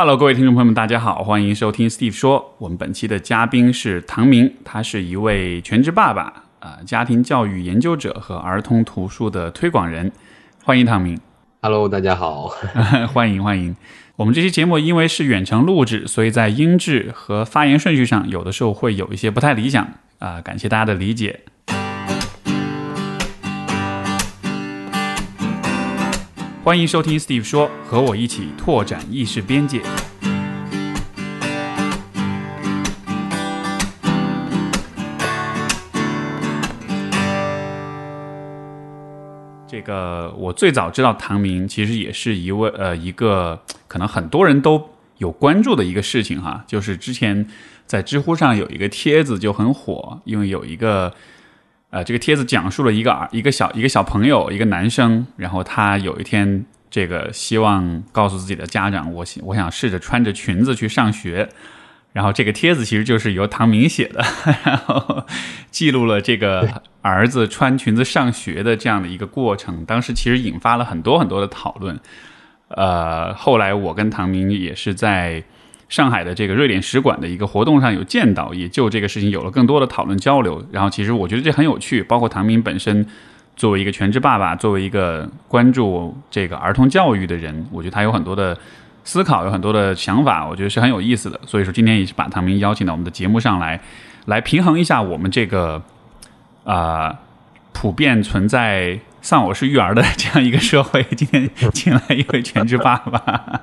Hello，各位听众朋友们，大家好，欢迎收听 Steve 说。我们本期的嘉宾是唐明，他是一位全职爸爸、啊、家庭教育研究者和儿童图书的推广人。欢迎唐明，Hello，大家好。欢迎欢迎。我们这期节目因为是远程录制，所以在音质和发言顺序上，有的时候会有一些不太理想啊、感谢大家的理解。欢迎收听 Steve 说，和我一起拓展意识边界。这个我最早知道唐明，其实也是一位呃一个可能很多人都有关注的一个事情哈，就是之前在知乎上有一个帖子就很火，因为有一个呃这个帖子讲述了一个儿一个小一个小朋友一个男生，然后他有一天这个希望告诉自己的家长，我想我想试着穿着裙子去上学。然后这个帖子其实就是由唐明写的，然后记录了这个儿子穿裙子上学的这样的一个过程。当时其实引发了很多很多的讨论。呃，后来我跟唐明也是在上海的这个瑞典使馆的一个活动上有见到，也就这个事情有了更多的讨论交流。然后其实我觉得这很有趣，包括唐明本身作为一个全职爸爸，作为一个关注这个儿童教育的人，我觉得他有很多的。思考有很多的想法，我觉得是很有意思的。所以说，今天也是把唐明邀请到我们的节目上来，来平衡一下我们这个啊、呃、普遍存在丧偶式育儿的这样一个 社会。今天请来一位全职爸爸，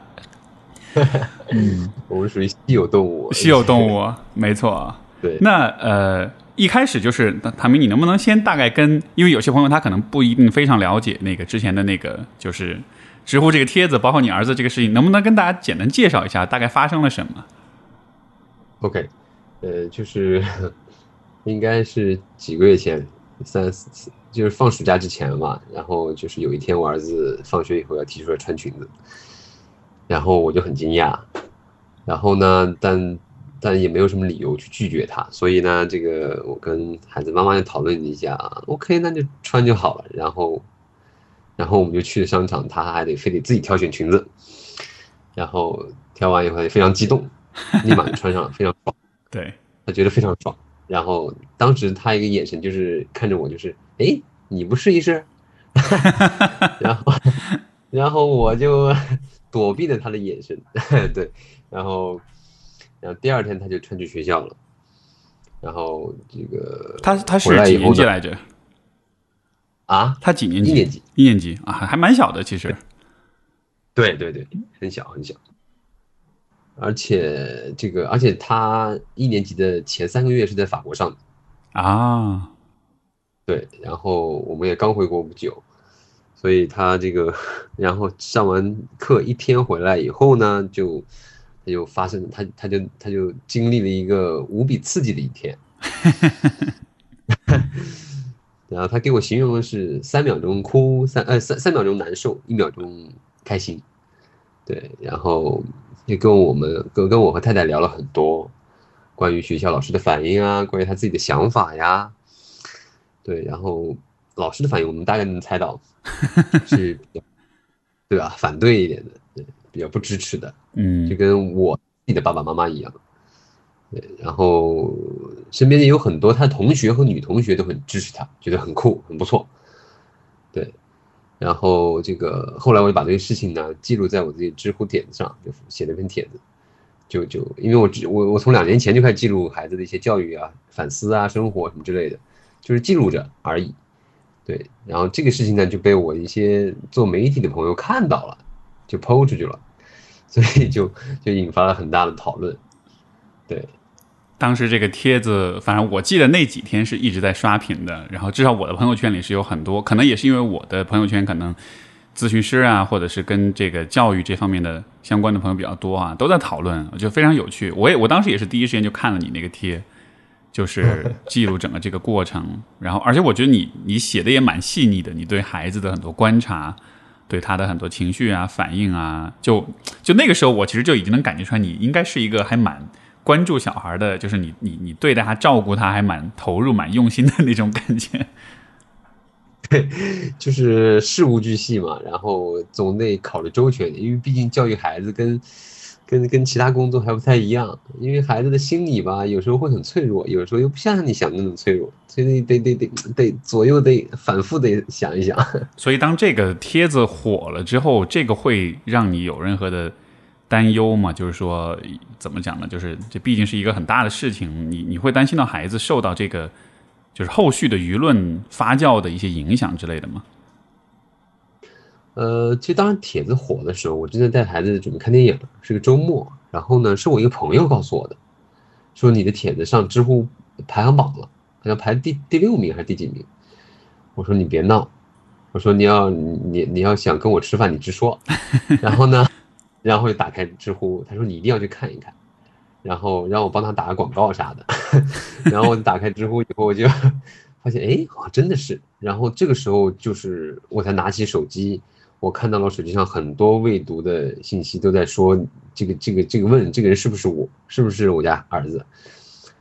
嗯，我们属于稀有动物，稀有动物，没错。对，那呃，一开始就是唐明，你能不能先大概跟，因为有些朋友他可能不一定非常了解那个之前的那个就是。知乎这个帖子，包括你儿子这个事情，能不能跟大家简单介绍一下，大概发生了什么？OK，呃，就是应该是几个月前，三四，就是放暑假之前嘛。然后就是有一天，我儿子放学以后要提出来穿裙子，然后我就很惊讶。然后呢，但但也没有什么理由去拒绝他，所以呢，这个我跟孩子妈妈就讨论了一下，OK，那就穿就好了。然后。然后我们就去了商场，他还得非得自己挑选裙子，然后挑完以后也非常激动，立马就穿上了，非常爽。对，他觉得非常爽。然后当时他一个眼神就是看着我，就是哎，你不试一试？然后，然后我就 躲避了他的眼神，对，然后，然后第二天他就穿去学校了。然后这个他他是几年级来着？啊，他几年级？一年级，一年级啊，还蛮小的，其实。对对对，很小很小。而且这个，而且他一年级的前三个月是在法国上的啊。对，然后我们也刚回国不久，所以他这个，然后上完课一天回来以后呢，就他就发生，他他就他就经历了一个无比刺激的一天。然后他给我形容的是三秒钟哭，三呃三三秒钟难受，一秒钟开心，对，然后也跟我们跟跟我和太太聊了很多关于学校老师的反应啊，关于他自己的想法呀，对，然后老师的反应我们大概能猜到 是比较对吧，反对一点的，对，比较不支持的，嗯，就跟我自己的爸爸妈妈一样。对，然后身边也有很多他同学和女同学都很支持他，觉得很酷，很不错。对，然后这个后来我就把这个事情呢记录在我自己知乎帖子上，就写了一篇帖子，就就因为我只我我从两年前就开始记录孩子的一些教育啊、反思啊、生活什么之类的，就是记录着而已。对，然后这个事情呢就被我一些做媒体的朋友看到了，就抛出去了，所以就就引发了很大的讨论。对，当时这个帖子，反正我记得那几天是一直在刷屏的。然后至少我的朋友圈里是有很多，可能也是因为我的朋友圈可能咨询师啊，或者是跟这个教育这方面的相关的朋友比较多啊，都在讨论，我觉得非常有趣。我也我当时也是第一时间就看了你那个贴，就是 记录整个这个过程。然后，而且我觉得你你写的也蛮细腻的，你对孩子的很多观察，对他的很多情绪啊、反应啊，就就那个时候，我其实就已经能感觉出来，你应该是一个还蛮。关注小孩的，就是你你你对待他、照顾他还蛮投入、蛮用心的那种感觉。对，就是事无巨细嘛，然后总得考虑周全，因为毕竟教育孩子跟跟跟其他工作还不太一样，因为孩子的心理吧，有时候会很脆弱，有时候又不像你想的那么脆弱，所以得得得得左右得反复得想一想。所以当这个帖子火了之后，这个会让你有任何的担忧吗？就是说怎么讲呢？就是这毕竟是一个很大的事情，你你会担心到孩子受到这个就是后续的舆论发酵的一些影响之类的吗？呃，其实当时帖子火的时候，我正在带孩子准备看电影，是个周末。然后呢，是我一个朋友告诉我的，说你的帖子上知乎排行榜了，好像排第第六名还是第几名。我说你别闹，我说你要你你要想跟我吃饭，你直说。然后呢，然后就打开知乎，他说你一定要去看一看，然后让我帮他打个广告啥的。然后我就打开知乎以后，我就 发现哎，好像真的是。然后这个时候就是我才拿起手机。我看到了手机上很多未读的信息，都在说这个这个这个问这个人是不是我，是不是我家儿子？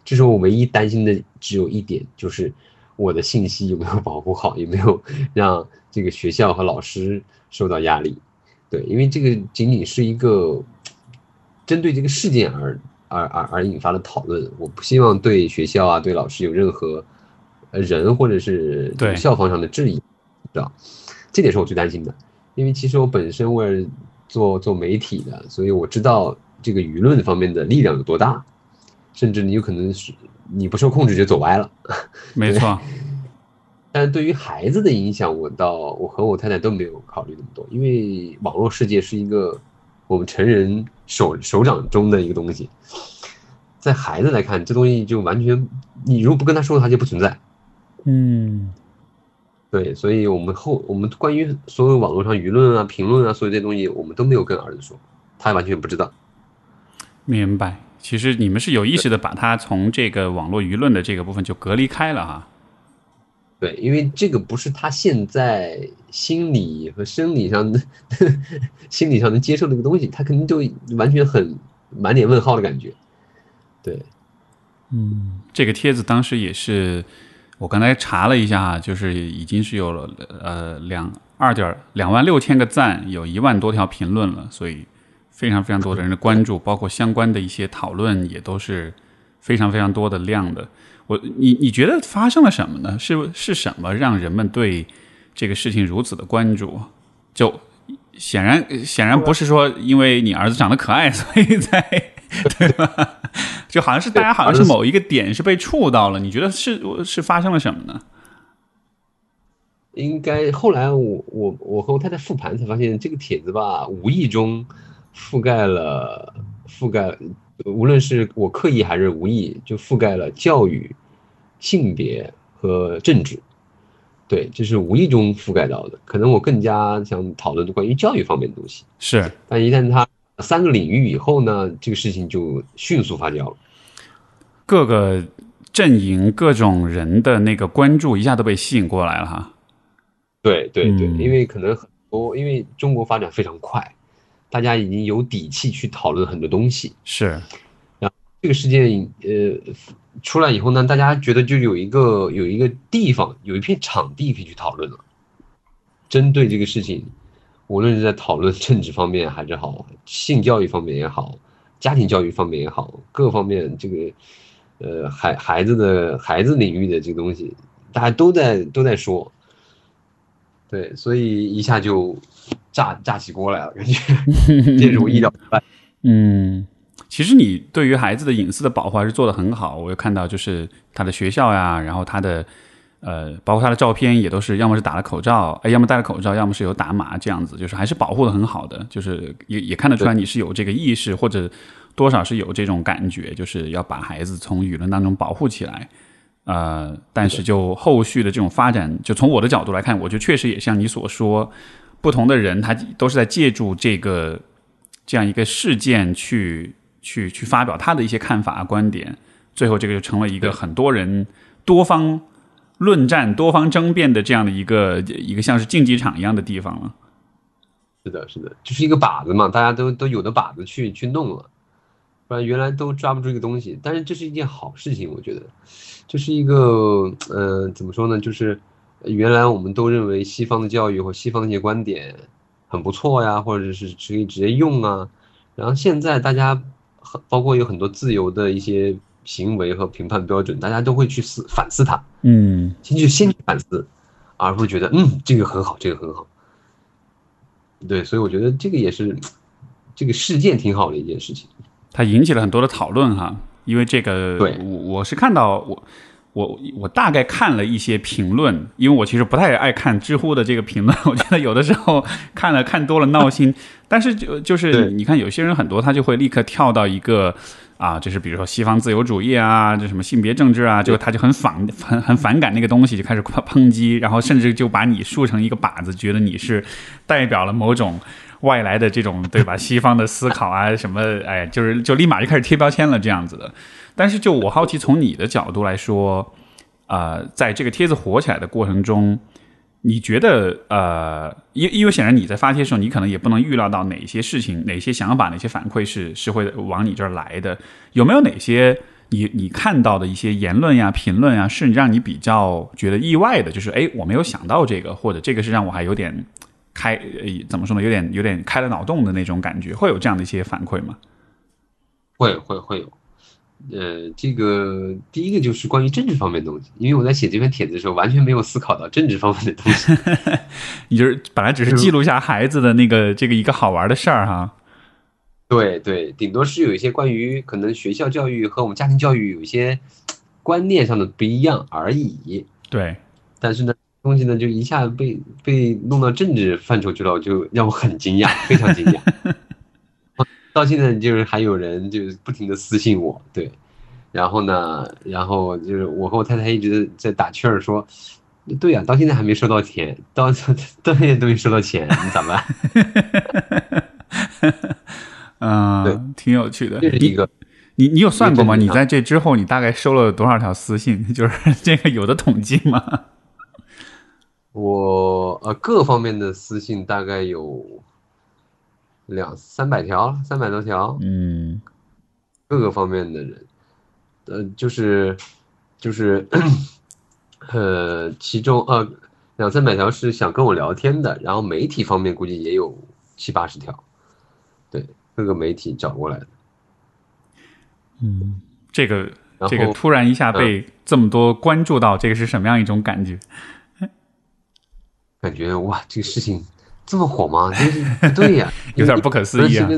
这时候我唯一担心的只有一点，就是我的信息有没有保护好，有没有让这个学校和老师受到压力？对，因为这个仅仅是一个针对这个事件而而而而引发的讨论，我不希望对学校啊对老师有任何呃人或者是校方上的质疑，知道？这点是我最担心的。因为其实我本身我是做做媒体的，所以我知道这个舆论方面的力量有多大，甚至你有可能是你不受控制就走歪了。没错。但对于孩子的影响，我到我和我太太都没有考虑那么多，因为网络世界是一个我们成人手手掌中的一个东西，在孩子来看，这东西就完全你如果不跟他说，他就不存在。嗯。对，所以我们后我们关于所有网络上舆论啊、评论啊，所有这些东西，我们都没有跟儿子说，他完全不知道。明白，其实你们是有意识的把他从这个网络舆论的这个部分就隔离开了哈。对，因为这个不是他现在心理和生理上的 心理上能接受的一个东西，他肯定就完全很满脸问号的感觉。对，嗯，这个帖子当时也是。我刚才查了一下，就是已经是有了呃两二点两万六千个赞，有一万多条评论了，所以非常非常多的人的关注，包括相关的一些讨论也都是非常非常多的量的。我你你觉得发生了什么呢？是是什么让人们对这个事情如此的关注？就显然显然不是说因为你儿子长得可爱，所以在 对吧？就好像是大家好像是某一个点是被触到了，你觉得是是发生了什么呢？应该后来我我我和我太太复盘才发现，这个帖子吧，无意中覆盖了覆盖，无论是我刻意还是无意，就覆盖了教育、性别和政治。对，这是无意中覆盖到的。可能我更加想讨论关于教育方面的东西。是，但一旦他三个领域以后呢，这个事情就迅速发酵了。各个阵营、各种人的那个关注一下都被吸引过来了哈。对对对，因为可能很多，因为中国发展非常快，大家已经有底气去讨论很多东西。是，然后这个事件呃出来以后呢，大家觉得就有一个有一个地方，有一片场地可以去讨论了。针对这个事情，无论是在讨论政治方面还是好，性教育方面也好，家庭教育方面也好，各方面这个。呃，孩孩子的孩子领域的这个东西，大家都在都在说，对，所以一下就炸炸起锅来了，感觉这是我意料之外。嗯，其实你对于孩子的隐私的保护还是做的很好，我有看到就是他的学校呀，然后他的呃，包括他的照片也都是要么是打了口罩，哎，要么戴了口罩，要么是有打码这样子，就是还是保护的很好的，就是也也看得出来你是有这个意识或者。多少是有这种感觉，就是要把孩子从舆论当中保护起来，呃，但是就后续的这种发展，就从我的角度来看，我觉得确实也像你所说，不同的人他都是在借助这个这样一个事件去去去发表他的一些看法观点，最后这个就成了一个很多人多方论战、多方争辩的这样的一个一个像是竞技场一样的地方了。是的，是的，就是一个靶子嘛，大家都都有的靶子去去弄了。不然原来都抓不住一个东西，但是这是一件好事情，我觉得，这是一个，呃，怎么说呢？就是原来我们都认为西方的教育或西方的一些观点很不错呀，或者是可以直接用啊，然后现在大家包括有很多自由的一些行为和评判标准，大家都会去思反思它，嗯，先去先去反思，而不是觉得嗯这个很好，这个很好。对，所以我觉得这个也是这个事件挺好的一件事情。它引起了很多的讨论哈，因为这个，对我我是看到我我我大概看了一些评论，因为我其实不太爱看知乎的这个评论，我觉得有的时候看了看多了闹心。但是就就是你看有些人很多他就会立刻跳到一个啊，就是比如说西方自由主义啊，这什么性别政治啊，就他就很反很很反感那个东西，就开始抨抨击，然后甚至就把你竖成一个靶子，觉得你是代表了某种。外来的这种对吧？西方的思考啊，什么哎，就是就立马就开始贴标签了这样子的。但是就我好奇，从你的角度来说，呃，在这个帖子火起来的过程中，你觉得呃，因因为显然你在发帖的时候，你可能也不能预料到哪些事情、哪些想法、哪些反馈是是会往你这儿来的。有没有哪些你你看到的一些言论呀、评论呀，是让你比较觉得意外的？就是哎，我没有想到这个，或者这个是让我还有点。开呃怎么说呢？有点有点开了脑洞的那种感觉，会有这样的一些反馈吗？会会会有，呃，这个第一个就是关于政治方面的东西，因为我在写这篇帖子的时候，完全没有思考到政治方面的东西。你就是本来只是记录一下孩子的那个这个一个好玩的事儿哈。对对，顶多是有一些关于可能学校教育和我们家庭教育有一些观念上的不一样而已。对，但是呢。东西呢，就一下被被弄到政治范畴去了，就让我很惊讶，非常惊讶。到现在就是还有人就是不停的私信我，对，然后呢，然后就是我和我太太一直在打趣儿说，对呀，到现在还没收到钱，到 到现在都没收到钱，你咋办？嗯，挺有趣的。这是一个，你你有算过吗？你在这之后，你大概收了多少条私信？就是这个有的统计吗？我呃各方面的私信大概有两三百条，三百多条，嗯，各个方面的人，呃，就是就是 呃，其中呃两三百条是想跟我聊天的，然后媒体方面估计也有七八十条，对，各个媒体找过来的，嗯，这个这个突然一下被这么多关注到，这个是什么样一种感觉？感觉哇，这个事情这么火吗？就是不对呀，有点不可思议啊！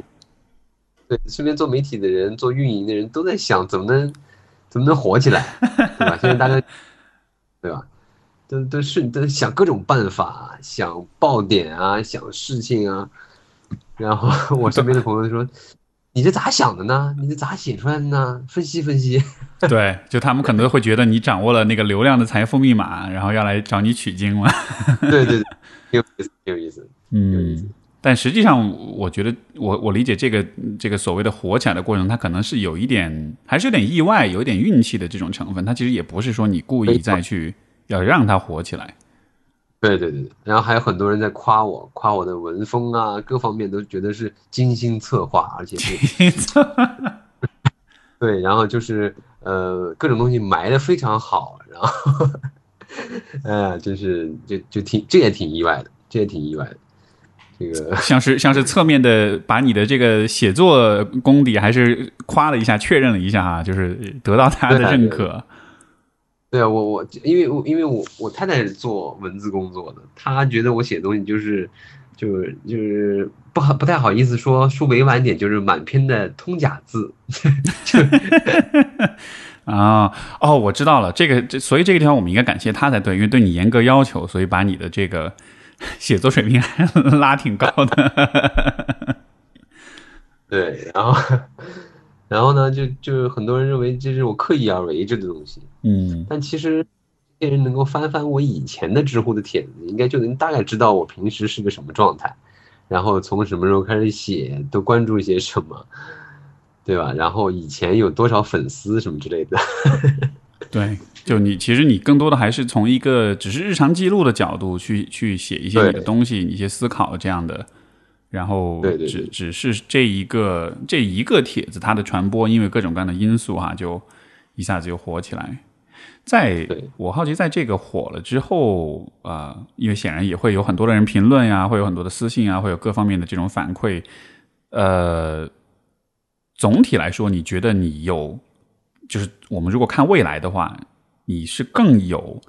对，身边做媒体的人、做运营的人都在想，怎么能怎么能火起来，对吧？现在大家对吧，都都是都想各种办法，想爆点啊，想事情啊。然后 我身边的朋友说：“你这咋想的呢？你这咋写出来的呢？分析分析。”对，就他们可能会觉得你掌握了那个流量的财富密码，然后要来找你取经嘛。对对对，有意思，有意思。嗯，但实际上，我觉得我我理解这个这个所谓的火起来的过程，它可能是有一点，还是有点意外，有一点运气的这种成分。它其实也不是说你故意再去要让它火起来。对对对，然后还有很多人在夸我，夸我的文风啊，各方面都觉得是精心策划，而且是。对，然后就是呃，各种东西埋的非常好，然后，哎 呀，真是就就挺这也挺意外的，这也挺意外的。这个 像是像是侧面的把你的这个写作功底还是夸了一下，确认了一下啊，就是得到他的认可。对啊，我我因为我因为我我太太是做文字工作的，她觉得我写东西就是就是就是不好不太好意思说说委婉点，就是满篇的通假字。啊哦，我知道了，这个这所以这个地方我们应该感谢他才对，因为对你严格要求，所以把你的这个 写作水平还拉挺高的。对，然后。然后呢，就就很多人认为这是我刻意而为之的东西，嗯，但其实，这些人能够翻翻我以前的知乎的帖子，应该就能大概知道我平时是个什么状态，然后从什么时候开始写，都关注一些什么，对吧？然后以前有多少粉丝什么之类的。对，就你其实你更多的还是从一个只是日常记录的角度去去写一些你的东西，一些思考这样的。然后只只是这一个这一个帖子，它的传播因为各种各样的因素哈，就一下子就火起来。在我好奇，在这个火了之后啊，因为显然也会有很多的人评论呀，会有很多的私信啊，会有各方面的这种反馈。呃，总体来说，你觉得你有，就是我们如果看未来的话，你是更有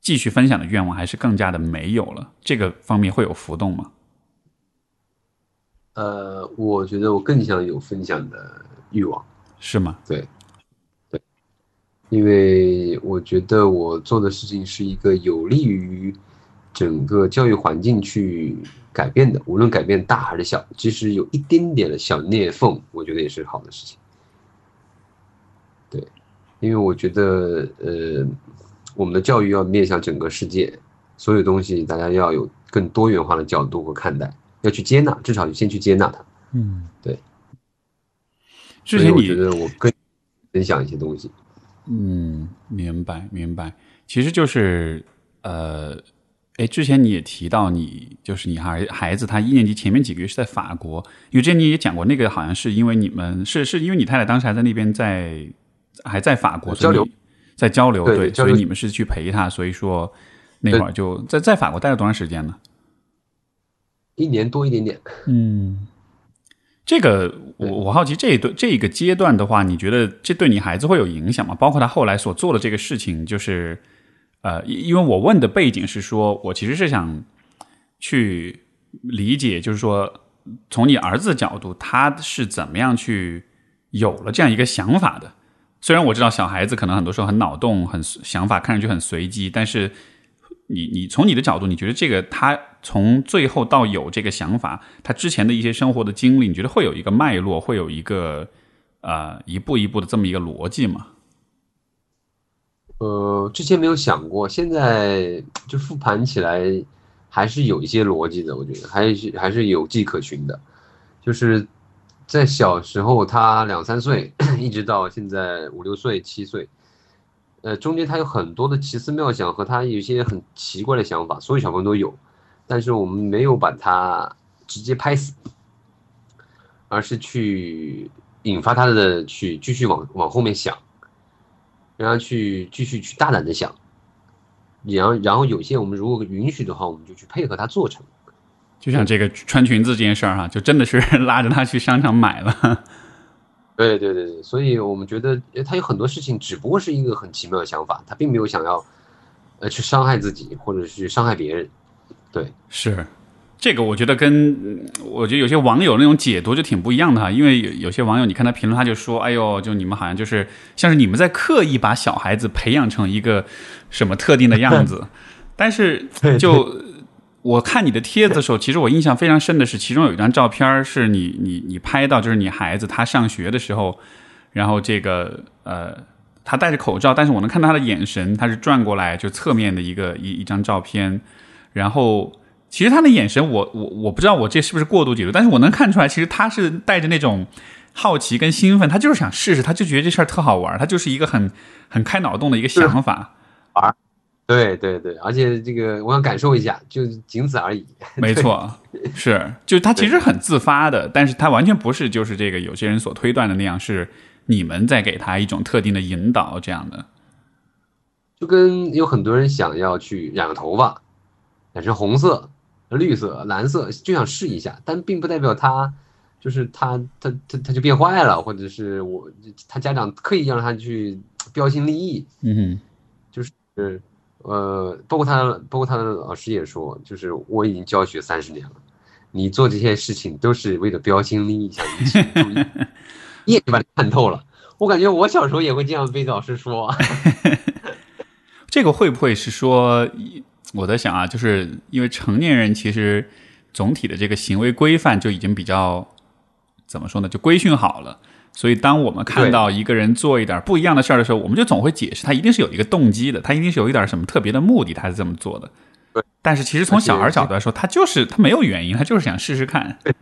继续分享的愿望，还是更加的没有了？这个方面会有浮动吗？呃，我觉得我更想有分享的欲望，是吗？对，对，因为我觉得我做的事情是一个有利于整个教育环境去改变的，无论改变大还是小，即使有一点点的小裂缝，我觉得也是好的事情。对，因为我觉得，呃，我们的教育要面向整个世界，所有东西大家要有更多元化的角度和看待。要去接纳，至少先去接纳它。嗯，对。之前你觉得我跟分享一些东西。嗯，明白明白。其实就是呃，哎，之前你也提到你就是你孩孩子他一年级前面几个月是在法国，因为之前你也讲过那个好像是因为你们是是因为你太太当时还在那边在还在法国交流，在交流对，所以你们是去陪他，所以说那会儿就在在法国待了多长时间呢？一年多一点点，嗯，这个我我好奇这一段这一个阶段的话，你觉得这对你孩子会有影响吗？包括他后来所做的这个事情，就是呃，因为我问的背景是说，我其实是想去理解，就是说从你儿子的角度，他是怎么样去有了这样一个想法的？虽然我知道小孩子可能很多时候很脑洞、很想法看上去很随机，但是。你你从你的角度，你觉得这个他从最后到有这个想法，他之前的一些生活的经历，你觉得会有一个脉络，会有一个呃一步一步的这么一个逻辑吗？呃，之前没有想过，现在就复盘起来还是有一些逻辑的，我觉得还是还是有迹可循的。就是在小时候，他两三岁，一直到现在五六岁、七岁。呃，中间他有很多的奇思妙想和他有些很奇怪的想法，所有小朋友都有，但是我们没有把他直接拍死，而是去引发他的去继续往往后面想，让他去继续去大胆的想，然后然后有些我们如果允许的话，我们就去配合他做成，就像这个穿裙子这件事儿哈，就真的是 拉着他去商场买了。对对对对，所以我们觉得他有很多事情只不过是一个很奇妙的想法，他并没有想要，呃，去伤害自己或者去伤害别人。对，是这个，我觉得跟我觉得有些网友那种解读就挺不一样的哈，因为有有些网友你看他评论，他就说：“哎呦，就你们好像就是像是你们在刻意把小孩子培养成一个什么特定的样子。”但是就。我看你的帖子的时候，其实我印象非常深的是，其中有一张照片是你你你拍到，就是你孩子他上学的时候，然后这个呃，他戴着口罩，但是我能看到他的眼神，他是转过来就侧面的一个一一张照片，然后其实他的眼神，我我我不知道我这是不是过度解读，但是我能看出来，其实他是带着那种好奇跟兴奋，他就是想试试，他就觉得这事儿特好玩，他就是一个很很开脑洞的一个想法。玩。对对对，而且这个我想感受一下，就仅此而已。没错，是，就他其实很自发的，但是他完全不是就是这个有些人所推断的那样，是你们在给他一种特定的引导这样的。就跟有很多人想要去染个头发，染成红色、绿色、蓝色，就想试一下，但并不代表他就是他他他他就变坏了，或者是我他家长刻意让他去标新立异。嗯哼，就是。呃，包括他，包括他的老师也说，就是我已经教学三十年了，你做这些事情都是为了标新立异，想引起注意，你也把你看透了。我感觉我小时候也会这样被老师说。这个会不会是说，我在想啊，就是因为成年人其实总体的这个行为规范就已经比较怎么说呢，就规训好了。所以，当我们看到一个人做一点不一样的事儿的时候，我们就总会解释他一定是有一个动机的，他一定是有一点什么特别的目的，他是这么做的。对。但是，其实从小孩角度来说，他就是他没有原因，他就是想试试看。对。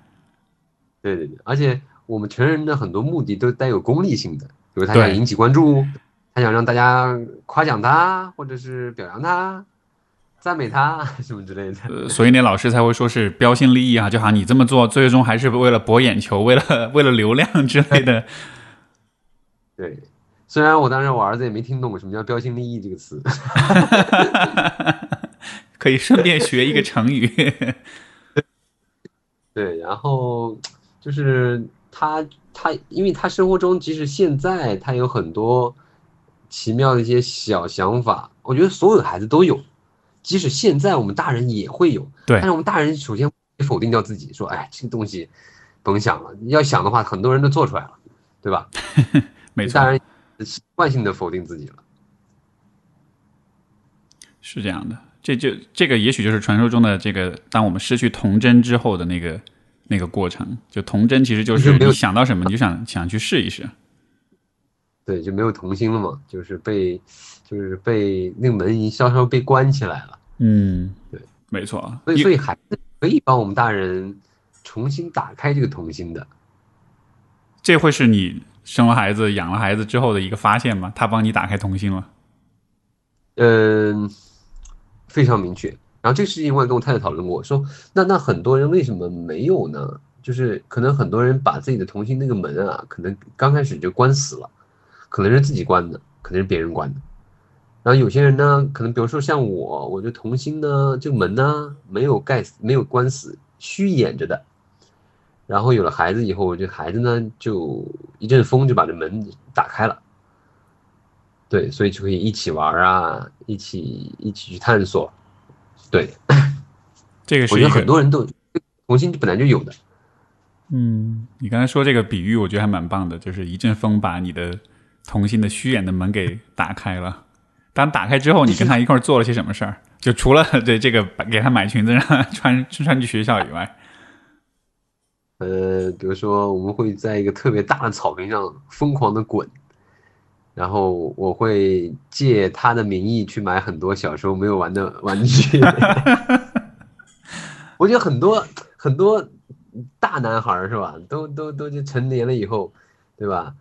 对对对，而且我们成人的很多目的都带有功利性的，比如他想引起关注，他想让大家夸奖他，或者是表扬他。赞美他 什么之类的，所以那老师才会说是标新立异啊，就好像你这么做，最终还是为了博眼球，为了 为了流量之类的。对，虽然我当时我儿子也没听懂什么叫标新立异这个词，可以顺便学一个成语。对，然后就是他他，因为他生活中即使现在他有很多奇妙的一些小想法，我觉得所有的孩子都有，即使现在我们大人也会有，对但是我们大人首先否定掉自己，说哎，这个东西甭想了，要想的话，很多人都做出来了，对吧？没错大，人习惯性的否定自己了。是这样的。这就这个也许就是传说中的这个，当我们失去童真之后的那个那个过程。就童真其实就就是是没有你想到什么你就想想去试一试。对，就没有童心了嘛，就是被，就是被那个门已经稍稍被关起来了。嗯，对，没错。所以，所以孩子可以帮我们大人重新打开这个童心的。这会是你生了孩子、养了孩子之后的一个发现吗？他帮你打开童心了。嗯，非常明确。然后这个事情我也跟我太太讨论过，说那那很多人为什么没有呢？就是可能很多人把自己的童心那个门啊，可能刚开始就关死了，可能是自己关的，可能是别人关的。然后有些人呢，可能比如说像我，我就童心呢，这个门呢没有盖死，没有关死，虚掩着的。然后有了孩子以后，我这孩子呢就一阵风就把这门打开了。对，所以就可以一起玩啊，一起一起去探索。对，我觉得这个是一个很多人都童心本来就有的。嗯，你刚才说这个比喻，我觉得还蛮棒的，就是一阵风把你的童心的虚掩的门给打开了。当打开之后，你跟他一块儿做了些什么事儿？就除了 对这个给他买裙子让他穿 穿去学校以外，呃，比如说我们会在一个特别大的草坪上疯狂的滚，然后我会借他的名义去买很多小时候没有玩的玩具。我觉得很多很多大男孩儿是吧，都都都就成年了以后，对吧？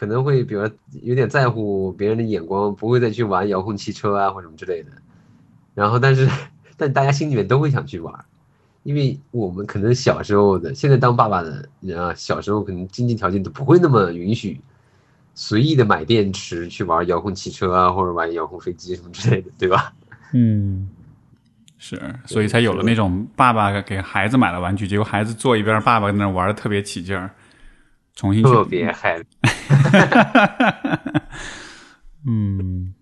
可能会比如有点在乎别人的眼光，不会再去玩遥控汽车啊或什么之类的。然后，但是但大家心里面都会想去玩，因为我们可能小时候的，现在当爸爸的人啊，小时候可能经济条件都不会那么允许，随意的买电池去玩遥控汽车啊，或者玩遥控飞机什么之类的，对吧？嗯，是，所以才有了那种爸爸给孩子买了玩具，结果孩子坐一边，爸爸在那玩的特别起劲儿，重新去特别嗨。嗯，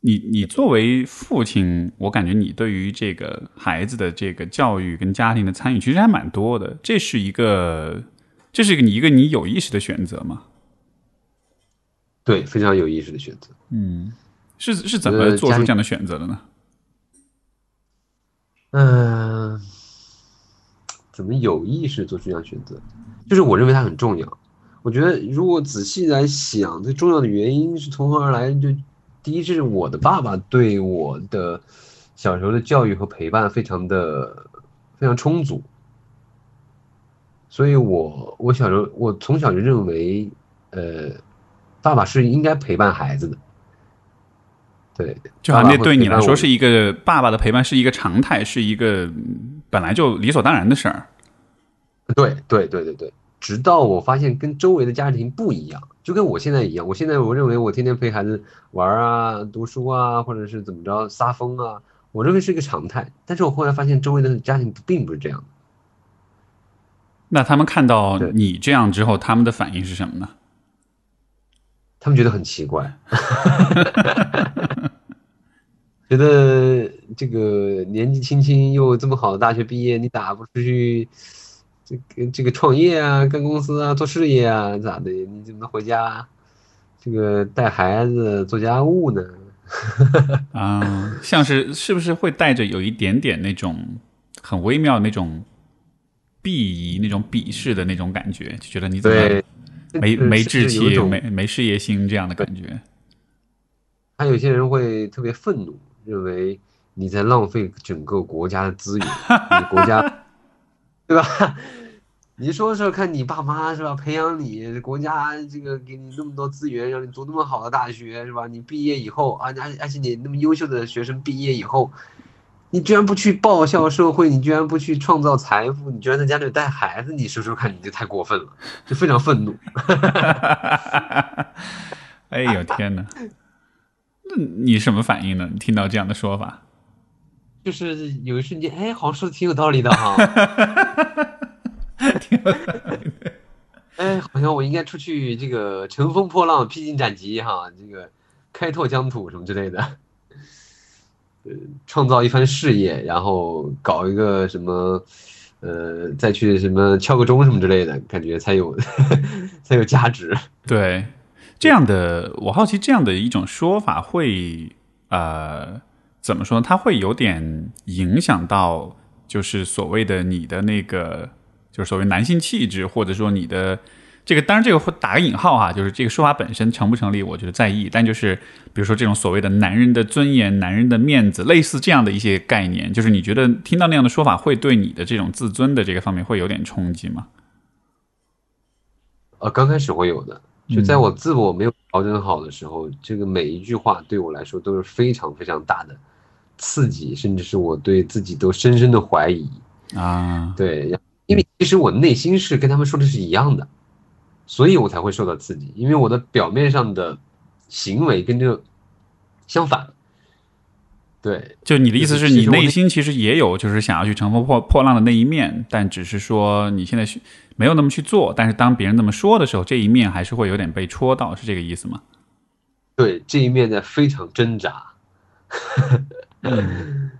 你你作为父亲，我感觉你对于这个孩子的这个教育跟家庭的参与，其实还蛮多的。这是一个，这是一个你一个你有意识的选择吗？对，非常有意识的选择。嗯，是是怎么做出这样的选择的呢？嗯，怎么有意识做出这样选择？就是我认为它很重要。我觉得如果仔细来想，最重要的原因是从何而来？就第一是我的爸爸对我的小时候的教育和陪伴非常的非常充足，所以我我小时候我从小就认为，呃，爸爸是应该陪伴孩子的。对，就好像对你来说是一个爸爸的陪伴是一个常态，是一个嗯本来就理所当然的事儿。对对对对对，直到我发现跟周围的家庭不一样，就跟我现在一样。我现在我认为我天天陪孩子玩啊、读书啊，或者是怎么着撒疯啊，我认为是一个常态。但是我后来发现周围的家庭并不是这样。那他们看到你这样之后，他们的反应是什么呢？他们觉得很奇怪，觉得这个年纪轻轻又这么好的大学毕业，你咋不出去这个这个创业啊、干公司啊、做事业啊，咋的？你怎么回家这个带孩子、做家务呢？啊，像是是不是会带着有一点点那种很微妙的那种鄙夷、那种鄙视的那种感觉，就觉得你怎么，没没志气、没没事业心这样的感觉？还有些人会特别愤怒，认为你在浪费整个国家的资源，你国家，对吧？你说说看，你爸妈是吧，培养你，国家这个给你那么多资源，让你读那么好的大学是吧？你毕业以后啊，而而且你那么优秀的学生毕业以后，你居然不去报效社会，你居然不去创造财富，你居然在家里带孩子，你说说看，你就太过分了，就非常愤怒。哎呦天哪！那你什么反应呢？你听到这样的说法？就是有一瞬间，哎，好像说的挺有道理的哈。哎，好像我应该出去这个乘风破浪、披荆斩棘哈，这个开拓疆土什么之类的，呃，创造一番事业，然后搞一个什么，呃，再去什么敲个钟什么之类的，感觉才有 才有价值。对，这样的我好奇，这样的一种说法会呃怎么说？它会有点影响到，就是所谓的你的那个。就是所谓男性气质，或者说你的这个，当然这个会打个引号哈，就是这个说法本身成不成立，我觉得在意。但就是比如说这种所谓的男人的尊严、男人的面子，类似这样的一些概念，就是你觉得听到那样的说法，会对你的这种自尊的这个方面会有点冲击吗？呃，刚开始会有的，就在我自我没有调整好的时候，这个每一句话对我来说都是非常非常大的刺激，甚至是我对自己都深深的怀疑啊，对。因为其实我内心是跟他们说的是一样的，所以我才会受到刺激。因为我的表面上的行为跟这个相反，对，就你的意思是你内心其实也有就是想要去乘风破破浪的那一面，但只是说你现在没有那么去做。但是当别人那么说的时候，这一面还是会有点被戳到，是这个意思吗？对，这一面在非常挣扎。嗯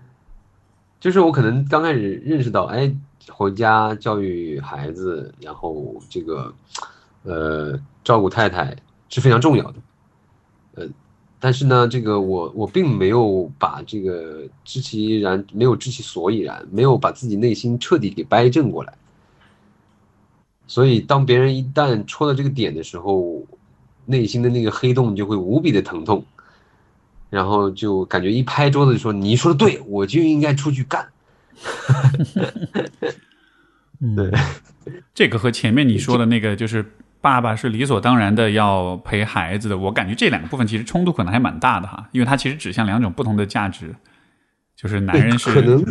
就是我可能刚开始认识到，哎。回家教育孩子，然后这个，呃，照顾太太是非常重要的，呃，但是呢，这个我我并没有把这个知其然，没有知其所以然，没有把自己内心彻底给掰正过来，所以当别人一旦戳到这个点的时候，内心的那个黑洞就会无比的疼痛，然后就感觉一拍桌子就说：“你说的对，我就应该出去干。” 对，这个和前面你说的那个，就是爸爸是理所当然的要陪孩子的，我感觉这两个部分其实冲突可能还蛮大的哈，因为它其实指向两种不同的价值，就是男人是可能，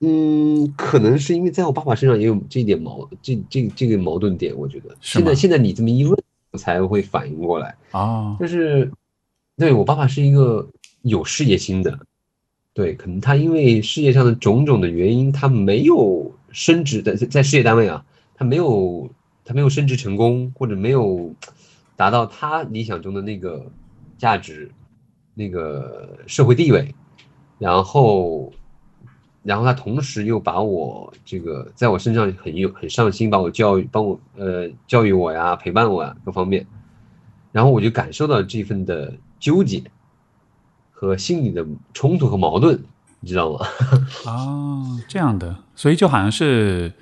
嗯，可能是因为在我爸爸身上也有这一点矛，这这这个矛盾点，我觉得。现在现在你这么一问，我才会反应过来。啊，就是对我爸爸是一个有事业心的。对，可能他因为事业上的种种的原因，他没有升职的，在事业单位啊，他没有他没有升职成功，或者没有达到他理想中的那个价值，那个社会地位，然后，然后他同时又把我这个在我身上很有很上心，把我教育，帮我呃教育我呀，陪伴我呀，各方面，然后我就感受到这份的纠结。和心理的冲突和矛盾，你知道吗？哦，这样的，所以就好像是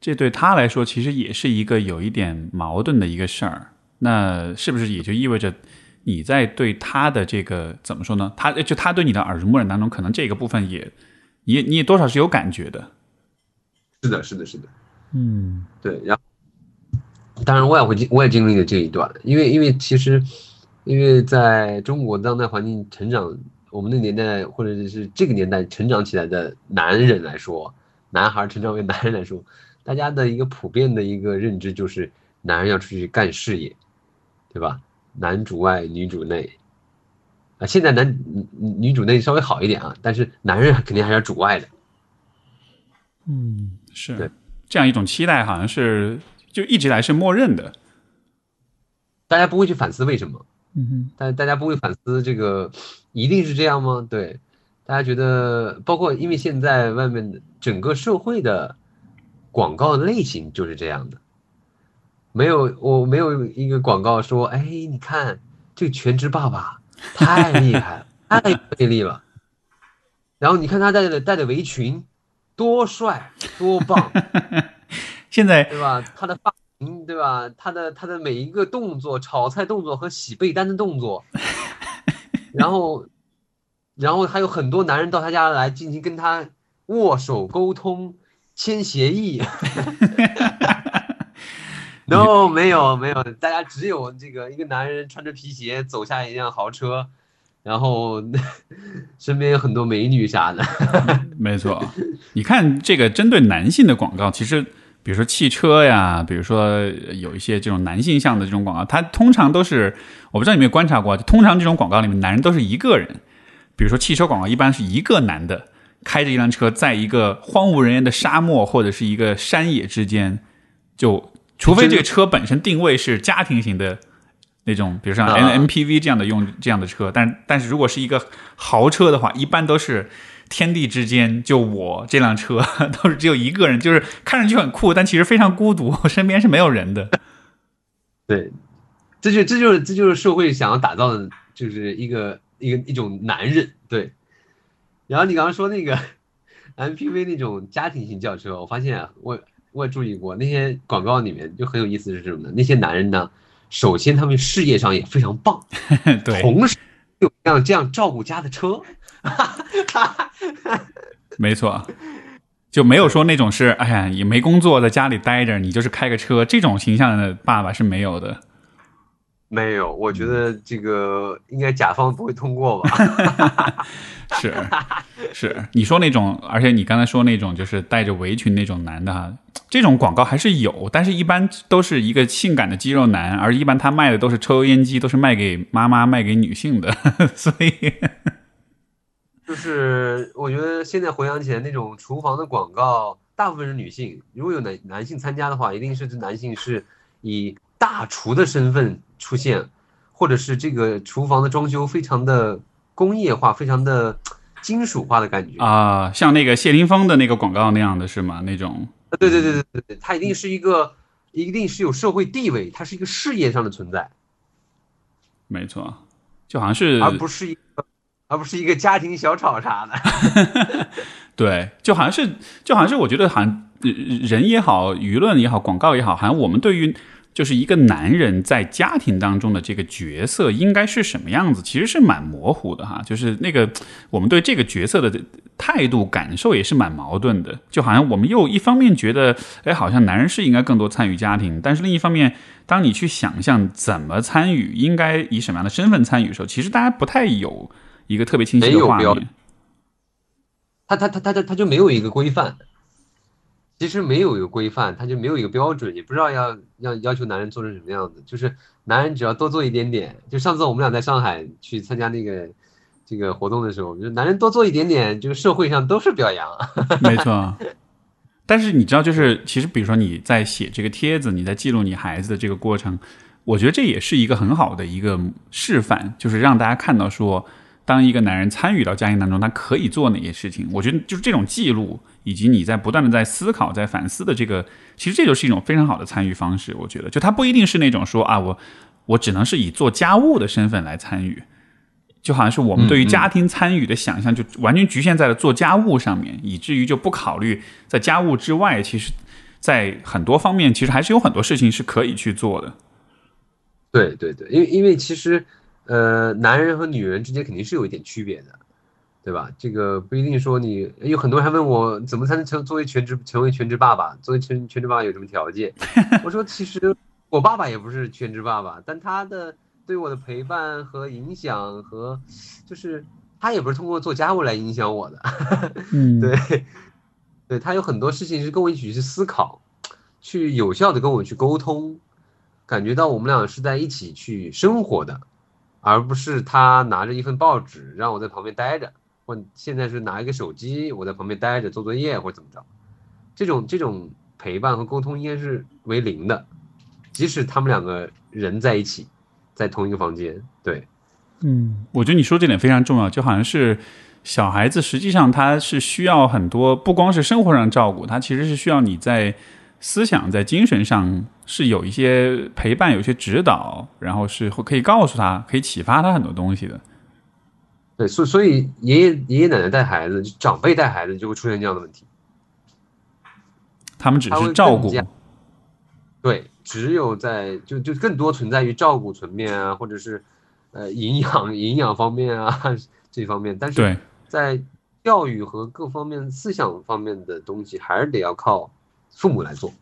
这对他来说，其实也是一个有一点矛盾的一个事儿。那是不是也就意味着你在对他的这个怎么说呢？他就他对你的耳濡目染当中，可能这个部分也，你你也多少是有感觉的。是的，是的，是的。嗯，对。然后，当然我也会经我也经历了这一段，因为因为其实。因为在中国当代环境成长，我们那年代或者是这个年代成长起来的男人来说，男孩成长为男人来说，大家的一个普遍的一个认知就是，男人要出去干事业，对吧？男主外女主内，啊，现在男女女主内稍微好一点啊，但是男人肯定还是主外的。嗯，是这样一种期待，好像是就一直来是默认的，大家不会去反思为什么。嗯哼，但大家不会反思这个，一定是这样吗？对，大家觉得，包括因为现在外面的整个社会的广告类型就是这样的，没有我没有一个广告说，哎，你看这个全职爸爸太厉害了，太魅力了，然后你看他戴的戴的围裙多帅多棒，现在对吧？他的发。嗯，对吧？他的他的每一个动作，炒菜动作和洗被单的动作，然后，然后还有很多男人到他家来进行跟他握手沟通、签协议。No，没有没有，大家只有这个一个男人穿着皮鞋走下一辆豪车，然后 身边有很多美女啥的。没错，你看这个针对男性的广告，其实。比如说汽车呀，比如说有一些这种男性向的这种广告，它通常都是我不知道你有没有观察过，通常这种广告里面男人都是一个人。比如说汽车广告，一般是一个男的开着一辆车，在一个荒无人烟的沙漠或者是一个山野之间，就除非这个车本身定位是家庭型的那种，比如像 N MPV 这样的用这样的车，但但是如果是一个豪车的话，一般都是天地之间就我这辆车 都是只有一个人，就是看上去很酷，但其实非常孤独，身边是没有人的。对，这就这就是这就是社会想要打造的，就是一个一个一种男人。对，然后你刚刚说那个 MPV 那种家庭型轿车，我发现啊，我。我也注意过那些广告里面就很有意思是什么呢？那些男人呢，首先他们事业上也非常棒，对，同时有像这样照顾家的车，没错，就没有说那种是哎呀也没工作在家里待着，你就是开个车这种形象的爸爸是没有的。没有，我觉得这个应该甲方不会通过吧？是是，你说那种，而且你刚才说那种，就是带着围裙那种男的哈，这种广告还是有，但是一般都是一个性感的肌肉男，而一般他卖的都是抽油烟机，都是卖给妈妈、卖给女性的，所以 就是我觉得现在回想起来，那种厨房的广告，大部分是女性，如果有男男性参加的话，一定是男性是以大厨的身份。出现，或者是这个厨房的装修非常的工业化，非常的金属化的感觉啊，像那个谢霆锋的那个广告那样的是吗？那种？对对对对对对，它一定是一个，一定是有社会地位，它是一个事业上的存在。没错，就好像是，而不是一个，而不是一个家庭小吵啥的。对，就好像是，就好像是，我觉得好像人也好，舆论也好，广告也好，好像我们对于。就是一个男人在家庭当中的这个角色应该是什么样子，其实是蛮模糊的哈。就是那个我们对这个角色的态度感受也是蛮矛盾的。就好像我们又一方面觉得，哎，好像男人是应该更多参与家庭，但是另一方面，当你去想象怎么参与，应该以什么样的身份参与的时候，其实大家不太有一个特别清晰的画面。他他他他他他就没有一个规范。其实没有一个规范，他就没有一个标准，也不知道要要要求男人做成什么样子。就是男人只要多做一点点。就上次我们俩在上海去参加那个这个活动的时候，就男人多做一点点，就是社会上都是表扬。没错。但是你知道，就是其实比如说你在写这个帖子，你在记录你孩子的这个过程，我觉得这也是一个很好的一个示范，就是让大家看到说，当一个男人参与到家庭当中，他可以做哪些事情。我觉得就是这种记录。以及你在不断的在思考、在反思的这个，其实这就是一种非常好的参与方式。我觉得，就他不一定是那种说啊，我我只能是以做家务的身份来参与，就好像是我们对于家庭参与的想象，就完全局限在了做家务上面，以至于就不考虑在家务之外，其实，在很多方面，其实还是有很多事情是可以去做的。对对对，因为因为其实，呃，男人和女人之间肯定是有一点区别的。对吧？这个不一定说你有很多人还问我怎么才能成作为全职成为全职爸爸？作为全全职爸爸有什么条件？我说其实我爸爸也不是全职爸爸，但他的对我的陪伴和影响和就是他也不是通过做家务来影响我的。嗯，对，对他有很多事情是跟我一起去思考，去有效的跟我去沟通，感觉到我们俩是在一起去生活的，而不是他拿着一份报纸让我在旁边待着。或现在是拿一个手机，我在旁边待着做作业或者怎么着，这种这种陪伴和沟通应该是为零的，即使他们两个人在一起，在同一个房间，对，嗯，我觉得你说这点非常重要，就好像是小孩子实际上他是需要很多，不光是生活上照顾，他其实是需要你在思想在精神上是有一些陪伴，有些指导，然后是会可以告诉他，可以启发他很多东西的。对，所所以爷爷爷爷奶奶带孩子，长辈带孩子就会出现这样的问题。他们只是照顾。对，只有在就就更多存在于照顾层面啊，或者是呃营养营养方面啊这方面，但是在教育和各方面思想方面的东西，还是得要靠父母来做。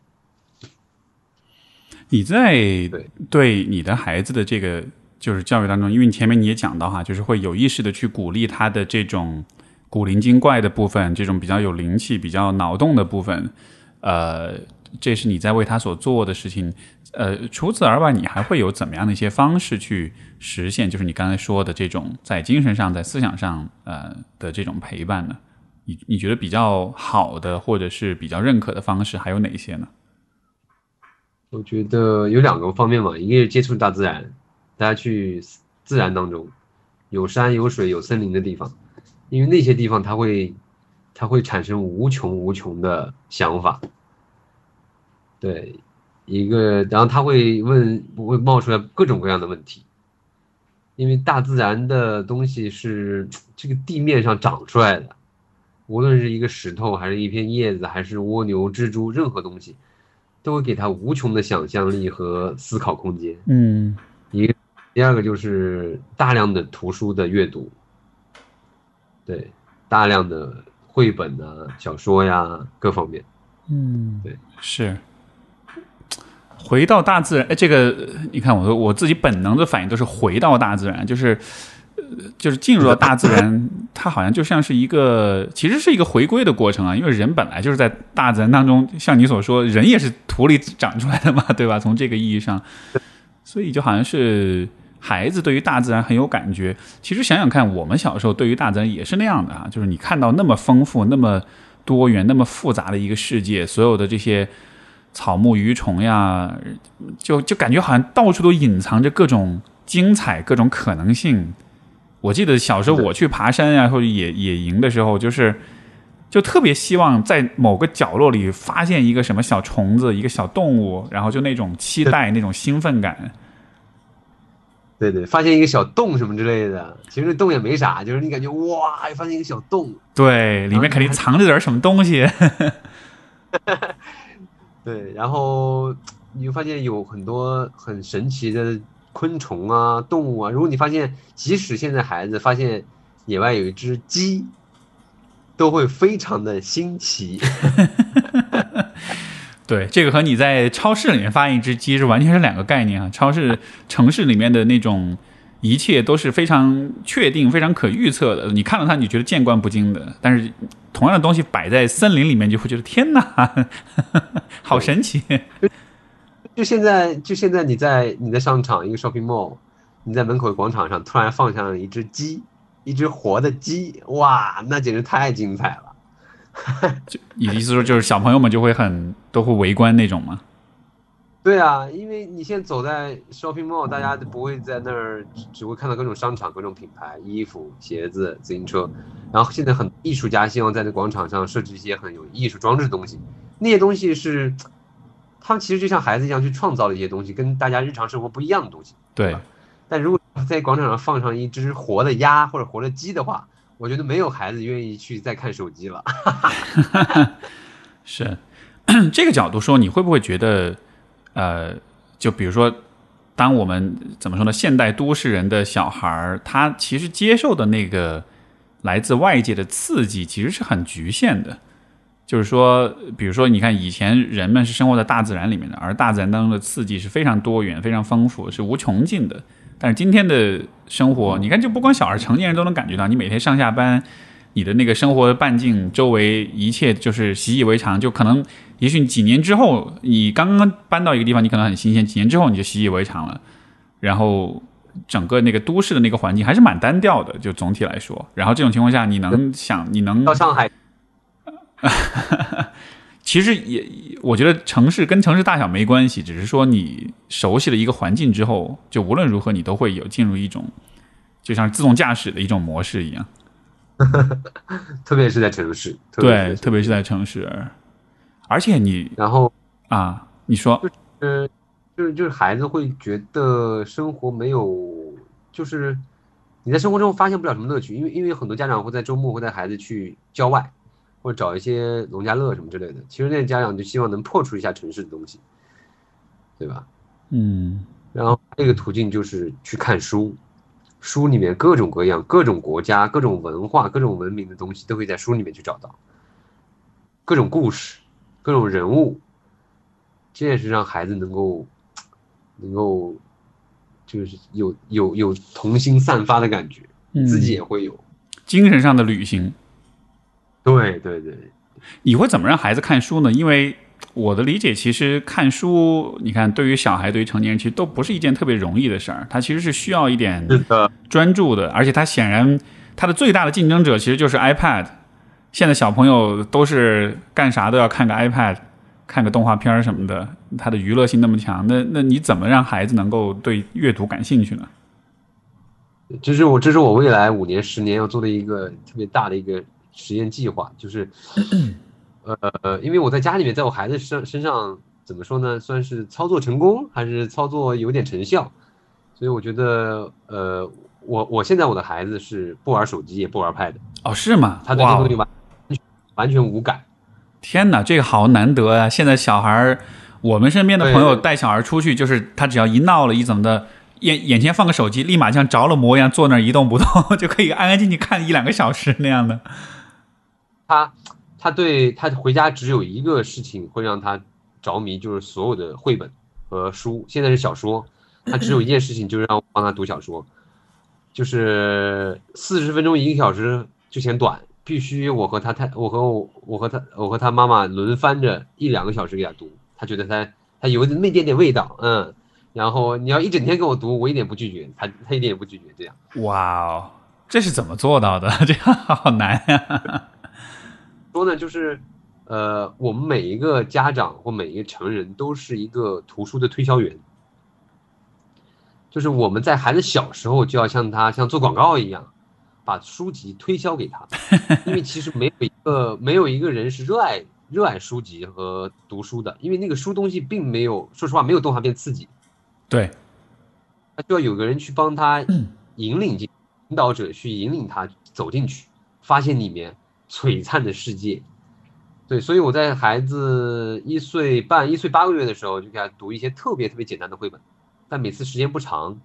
你在对你的孩子的这个。就是教育当中，因为前面你也讲到哈，就是会有意识的去鼓励他的这种古灵精怪的部分，这种比较有灵气、比较脑洞的部分，呃，这是你在为他所做的事情。呃，除此而外，你还会有怎么样的一些方式去实现？就是你刚才说的这种在精神上、在思想上呃的这种陪伴呢？你你觉得比较好的，或者是比较认可的方式还有哪一些呢？我觉得有两个方面嘛，一个是接触大自然，大家去自然当中，有山有水有森林的地方，因为那些地方它会，它会产生无穷无穷的想法。对，一个，然后他会问，会冒出来各种各样的问题，因为大自然的东西是 这个地面上长出来的，无论是一个石头，还是一片叶子，还是蜗牛、蜘蛛，任何东西。都会给他无穷的想象力和思考空间。嗯，一个第二个就是大量的图书的阅读，对，大量的绘本啊、小说呀，各方面。嗯，对，是。回到大自然，哎，这个你看，我我自己本能的反应都是回到大自然，就是。就是进入到大自然，它好像就像是一个，其实是一个回归的过程啊。因为人本来就是在大自然当中，像你所说，人也是土里长出来的嘛，对吧？从这个意义上，所以就好像是孩子对于大自然很有感觉。其实想想看，我们小时候对于大自然也是那样的啊，就是你看到那么丰富、那么多元、那么复杂的一个世界，所有的这些草木鱼虫呀，就就感觉好像到处都隐藏着各种精彩、各种可能性。我记得小时候我去爬山呀，或者野野营的时候，就是就特别希望在某个角落里发现一个什么小虫子、一个小动物，然后就那种期待、那种兴奋感。对对，发现一个小洞什么之类的，其实洞也没啥，就是你感觉哇，发现一个小洞，对，里面肯定藏着点什么东西。对，然后你就发现有很多很神奇的。昆虫啊，动物啊，如果你发现，即使现在孩子发现野外有一只鸡，都会非常的新奇。对，这个和你在超市里面发现一只鸡是完全是两个概念啊。超市、城市里面的那种一切都是非常确定、非常可预测的。你看到它，你觉得见惯不惊的；但是同样的东西摆在森林里面，就会觉得天哪，好神奇。就现在，就现在，你在你在商场一个 shopping mall，你在门口广场上突然放下了一只鸡，一只活的鸡，哇，那简直太精彩了！就你的意思说，就是小朋友们就会很都会围观那种吗？对啊，因为你现在走在 shopping mall，大家都不会在那儿，只会看到各种商场、各种品牌、衣服、鞋子、自行车。然后现在很艺术家希望在那广场上设置一些很有艺术装置的东西，那些东西是。他们其实就像孩子一样去创造了一些东西，跟大家日常生活不一样的东西。对。但如果在广场上放上一只活的鸭或者活的鸡的话，我觉得没有孩子愿意去再看手机了。是，这个角度说，你会不会觉得，呃，就比如说，当我们怎么说呢？现代都市人的小孩儿，他其实接受的那个来自外界的刺激，其实是很局限的。就是说，比如说，你看以前人们是生活在大自然里面的，而大自然当中的刺激是非常多元、非常丰富，是无穷尽的。但是今天的生活，你看，就不光小孩，成年人都能感觉到，你每天上下班，你的那个生活半径周围一切就是习以为常。就可能，也许几年之后，你刚刚搬到一个地方，你可能很新鲜，几年之后你就习以为常了。然后整个那个都市的那个环境还是蛮单调的，就总体来说。然后这种情况下，你能想，你能到上海。其实也，我觉得城市跟城市大小没关系，只是说你熟悉了一个环境之后，就无论如何你都会有进入一种，就像自动驾驶的一种模式一样。特别是在城市，对，特别是在城市，而且你，然后啊，你说，就是就是就是孩子会觉得生活没有，就是你在生活中发现不了什么乐趣，因为因为很多家长会在周末会带孩子去郊外。或者找一些农家乐什么之类的，其实那些家长就希望能破除一下城市的东西，对吧？嗯，然后这个途径就是去看书，书里面各种各样、各种国家、各种文化、各种文明的东西都会在书里面去找到，各种故事、各种人物，这也是让孩子能够能够就是有有有童心散发的感觉，自己也会有精神上的旅行。对对对，你会怎么让孩子看书呢？因为我的理解，其实看书，你看，对于小孩，对于成年人，其实都不是一件特别容易的事儿。他其实是需要一点专注的，而且他显然他的最大的竞争者其实就是 iPad。现在小朋友都是干啥都要看个 iPad，看个动画片儿什么的，他的娱乐性那么强，那那你怎么让孩子能够对阅读感兴趣呢？这是我这是我未来五年十年要做的一个特别大的一个实验计划，就是，呃，因为我在家里面，在我孩子身身上怎么说呢，算是操作成功，还是操作有点成效，所以我觉得，呃，我我现在我的孩子是不玩手机也不玩 Pad，哦，是吗？他对这哇东西完完全无感。天哪，这个好难得啊！现在小孩儿，我们身边的朋友带小孩出去，就是他只要一闹了，一怎么的，眼眼前放个手机，立马像着了魔一样坐那儿一动不动，就可以安安静静看一两个小时那样的。他他对他回家只有一个事情会让他着迷，就是所有的绘本和书。现在是小说，他只有一件事情，就是让我帮他读小说，就是四十分钟一个小时就嫌短，必须我和他太我和我我和他我和他妈妈轮番着一两个小时给他读。他觉得他他有那么一点点味道，嗯。然后你要一整天给我读，我一点不拒绝，他他一点也不拒绝，这样。哇哦，这是怎么做到的？这样好难呀、说呢，就是，呃，我们每一个家长或每一个成人都是一个图书的推销员，就是我们在孩子小时候就要像他像做广告一样，把书籍推销给他，因为其实没有一个没有一个人是热爱热爱书籍和读书的，因为那个书东西并没有，说实话没有动画片刺激，对，他就要有个人去帮他引领进，引导者去引领他走进去，发现里面璀璨的世界。对，所以我在孩子一岁半、一岁八个月的时候，就给他读一些特别特别简单的绘本，但每次时间不长，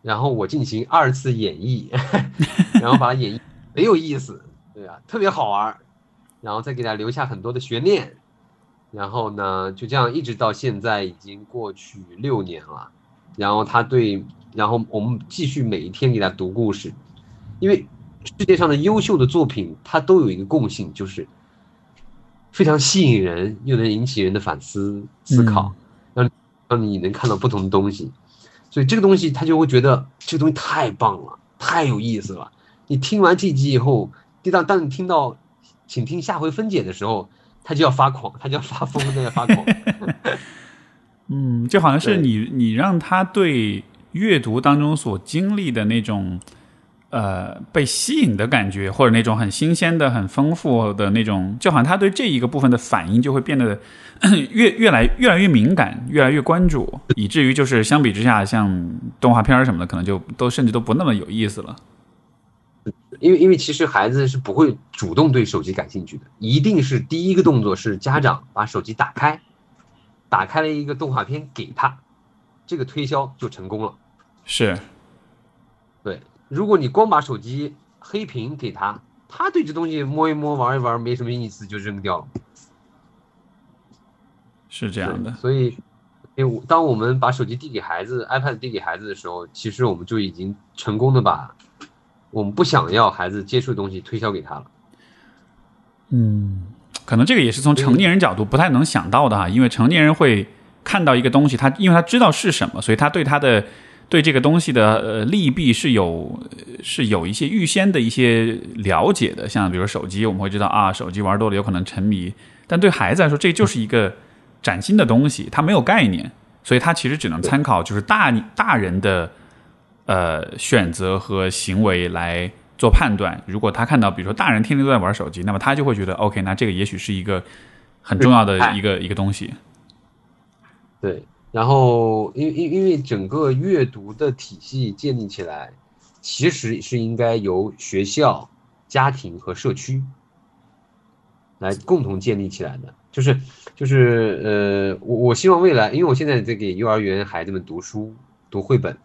然后我进行二次演绎，然后把它演绎很有意思，对啊，特别好玩，然后再给他留下很多的悬念，然后呢，就这样一直到现在已经过去六年了。然后他对，然后我们继续每一天给他读故事，因为世界上的优秀的作品，它都有一个共性，就是非常吸引人，又能引起人的反思思考，让让你能看到不同的东西。所以这个东西他就会觉得这个东西太棒了，太有意思了。你听完这集以后，当当你听到“请听下回分解”的时候，他就要发狂，他就要发疯，在那发狂。嗯，就好像是你你让他对阅读当中所经历的那种呃被吸引的感觉，或者那种很新鲜的、很丰富的那种，就好像他对这一个部分的反应就会变得 越越来越来越敏感，越来越关注，以至于就是相比之下，像动画片什么的，可能就都甚至都不那么有意思了。因为因为其实孩子是不会主动对手机感兴趣的，一定是第一个动作是家长把手机打开，打开了一个动画片给他，这个推销就成功了。是，对，如果你光把手机黑屏给他，他对这东西摸一摸玩一玩没什么意思就扔掉了。是这样的，所以，因为我当我们把手机递给孩子，iPad 递给孩子的时候，其实我们就已经成功的把我们不想要孩子接触的东西推销给他了。嗯，可能这个也是从成年人角度不太能想到的哈，因为成年人会看到一个东西，他因为他知道是什么，所以他对他的对这个东西的呃利弊是有是有一些预先的一些了解的。像比如手机，我们会知道啊，手机玩多了有可能沉迷，但对孩子来说，这就是一个崭新的东西，他没有概念，所以他其实只能参考就是大大人的呃选择和行为来做判断。如果他看到，比如说大人天天都在玩手机，那么他就会觉得 OK，那这个也许是一个很重要的一个一个东西。对，然后因因因为整个阅读的体系建立起来，其实是应该由学校、家庭和社区来共同建立起来的。就是就是呃，我我希望未来，因为我现在在给幼儿园孩子们读书、读绘本，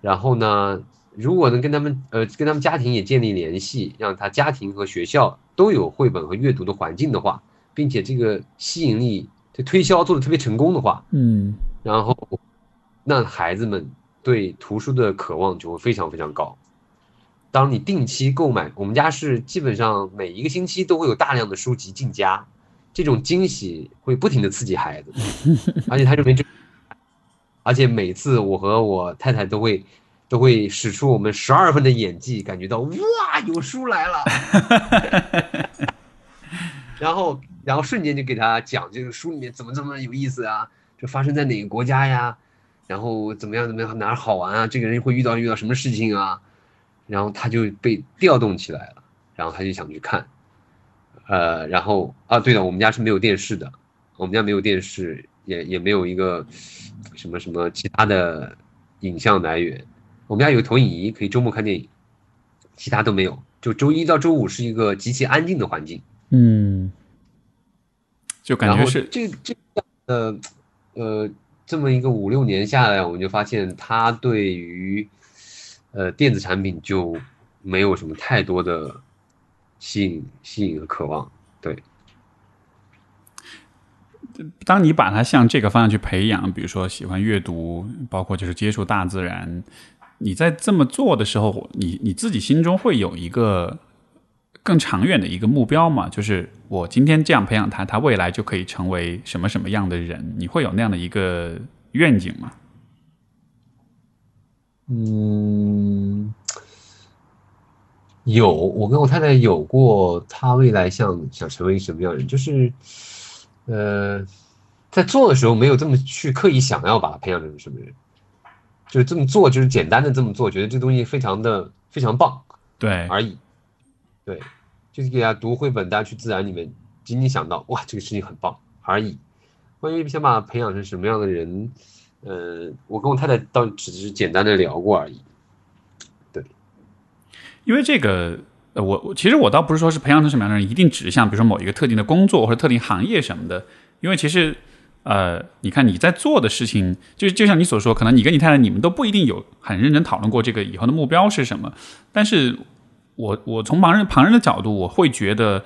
然后呢，如果能跟他们呃跟他们家庭也建立联系，让他家庭和学校都有绘本和阅读的环境的话，并且这个吸引力。这推销做的特别成功的话，嗯，然后那孩子们对图书的渴望就会非常非常高。当你定期购买，我们家是基本上每一个星期都会有大量的书籍进家，这种惊喜会不停的刺激孩子，而且他认为这，而且每次我和我太太都会都会使出我们十二分的演技，感觉到哇有书来了，然后。然后瞬间就给他讲这个书里面怎么这么有意思啊，就发生在哪个国家呀，然后怎么样怎么样哪儿好玩啊，这个人会遇到遇到什么事情啊，然后他就被调动起来了，然后他就想去看，呃，然后啊，对了，我们家是没有电视的，我们家没有电视，也也没有一个什么什么其他的影像来源，我们家有投影仪，可以周末看电影，其他都没有，就周一到周五是一个极其安静的环境。嗯，就感觉是这这样的，呃，这么一个五六年下来，我们就发现他对于呃电子产品就没有什么太多的吸引、吸引和渴望。对，当你把它向这个方向去培养，比如说喜欢阅读，包括就是接触大自然，你在这么做的时候，你你自己心中会有一个。更长远的一个目标嘛，就是我今天这样培养他，他未来就可以成为什么什么样的人？你会有那样的一个愿景吗？嗯，有，我跟我太太有过，他未来想想成为什么样的人，就是，呃，在做的时候没有这么去刻意想要把他培养成什么人，就是这么做，就是简单的这么做，觉得这东西非常的非常棒，对而已，对。就是给他读绘本，大家去自然里面，仅仅想到哇，这个事情很棒而已。关于想把他培养成什么样的人，呃，我跟我太太倒只是简单的聊过而已。对，因为这个，呃，我其实我倒不是说是培养成什么样的人，一定指向比如说某一个特定的工作或者特定行业什么的。因为其实，呃，你看你在做的事情，就就像你所说，可能你跟你太太你们都不一定有很认真讨论过这个以后的目标是什么，但是。我我从旁人旁人的角度，我会觉得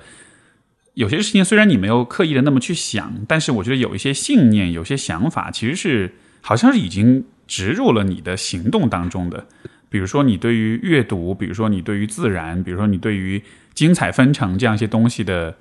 有些事情虽然你没有刻意的那么去想，但是我觉得有一些信念、有些想法，其实是好像是已经植入了你的行动当中的。比如说你对于阅读，比如说你对于自然，比如说你对于精彩纷呈这样一些东西的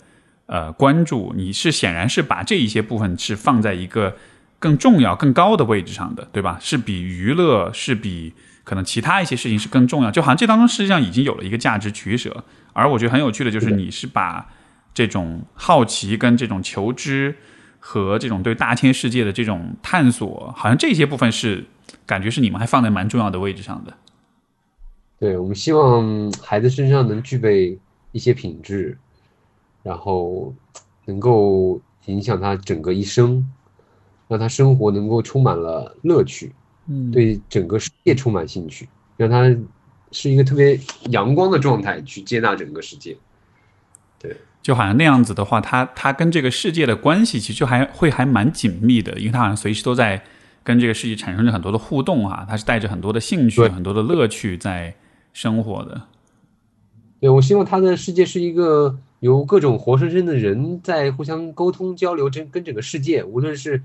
呃关注，你是显然是把这一些部分是放在一个更重要、更高的位置上的，对吧？是比娱乐，是比。可能其他一些事情是更重要，就好像这当中实际上已经有了一个价值取舍。而我觉得很有趣的就是，你是把这种好奇跟这种求知和这种对大千世界的这种探索，好像这些部分是感觉是你们还放在蛮重要的位置上的。对，我们希望孩子身上能具备一些品质，然后能够影响他整个一生，让他生活能够充满了乐趣。嗯，对整个世界充满兴趣，让他是一个特别阳光的状态去接纳整个世界。对，就好像那样子的话，他他跟这个世界的关系其实就还会还蛮紧密的，因为他好像随时都在跟这个世界产生着很多的互动啊，他是带着很多的兴趣、很多的乐趣在生活的。对，我希望他的世界是一个由各种活生生的人在互相沟通交流，这跟整个世界，无论是。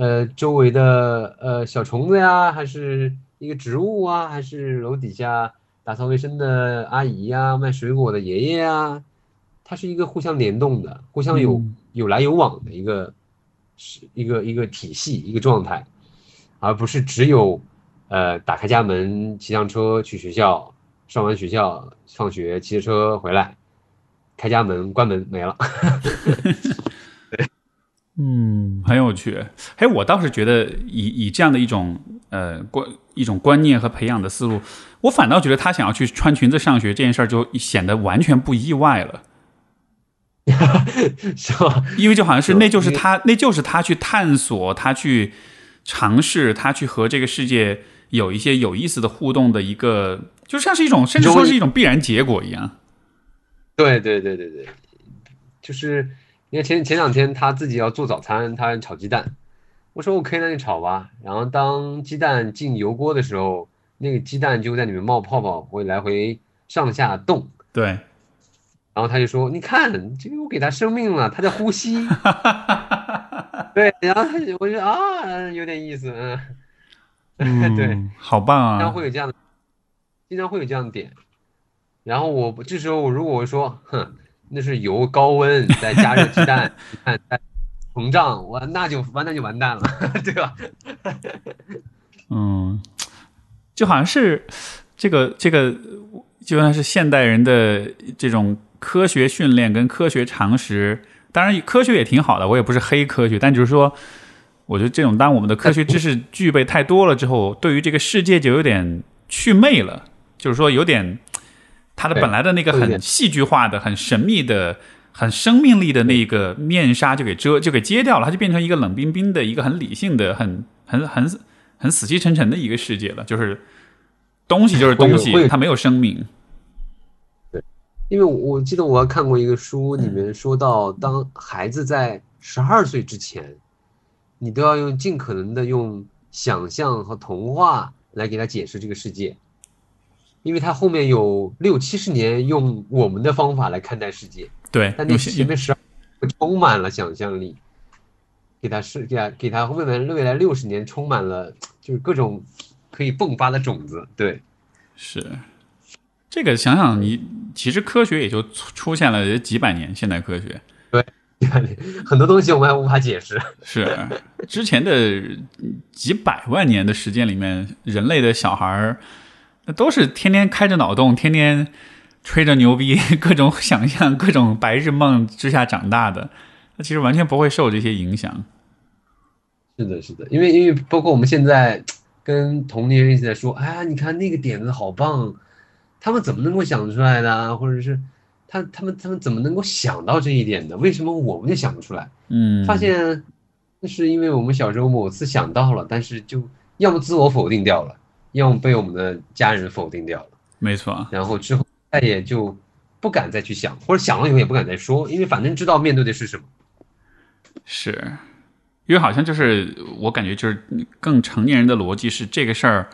呃，周围的呃小虫子呀，还是一个植物啊，还是楼底下打扫卫生的阿姨呀，卖水果的爷爷啊，它是一个互相联动的，互相有有来有往的一个是一个一个体系一个状态，而不是只有呃打开家门骑上车去学校，上完学校放学骑着车回来，开家门关门没了。嗯，很有趣。哎，我倒是觉得以以这样的一种呃观一种观念和培养的思路，我反倒觉得他想要去穿裙子上学这件事儿就显得完全不意外了，是吧？因为就好像是那就是他那就是他去探索，他去尝试，他去和这个世界有一些有意思的互动的一个，就像是一种甚至说是一种必然结果一样。对对对对对，就是。因为前前两天他自己要做早餐，他炒鸡蛋，我说 OK，那你炒吧。然后当鸡蛋进油锅的时候，那个鸡蛋就在里面冒泡泡，会来回上下动。对。然后他就说：“你看，这个我给他生命了，他在呼吸。”对。然后他就我觉得啊，有点意思，嗯。对，好棒啊！经常会有这样的，经常会有这样的点。然后我这时候如果我说，哼。那是油高温再加热鸡蛋，看膨胀，我那就完蛋就完蛋了，对吧？嗯，就好像是这个这个，就像是现代人的这种科学训练跟科学常识当然，科学也挺好的，我也不是黑科学，但就是说，我觉得这种当我们的科学知识具备太多了之后，对于这个世界就有点祛魅了，就是说有点它的本来的那个很戏剧化的、很神秘的、很生命力的那个面纱就给遮就给揭掉了，它就变成一个冷冰冰的、一个很理性的、很很很很死气沉沉的一个世界了，就是东西就是东西，它没有生命。对因为我记得我看过一个书，里面说到，当孩子在十二岁之前，你都要用尽可能的用想象和童话来给他解释这个世界，因为他后面有六七十年用我们的方法来看待世界。对，但那前面十二充满了想象力，给他是给他给他未来未来六十年充满了就是各种可以迸发的种子。对，是。这个想想，你其实科学也就出现了几百年。现代科学，对，很多东西我们还无法解释。是之前的几百万年的时间里面，人类的小孩儿那都是天天开着脑洞，天天吹着牛逼，各种想象，各种白日梦之下长大的。那其实完全不会受这些影响。是的，是的，因为因为包括我们现在跟同龄人一直在说，哎呀，你看那个点子好棒。他们怎么能够想出来的？或者是他他们他们怎么能够想到这一点的？为什么我们就想不出来？嗯，发现那是因为我们小时候某次想到了，但是就要么自我否定掉了，要么被我们的家人否定掉了。没错。然后之后再也就不敢再去想，或者想了以后也不敢再说，因为反正知道面对的是什么。是，因为好像就是我感觉就是更成年人的逻辑是这个事儿。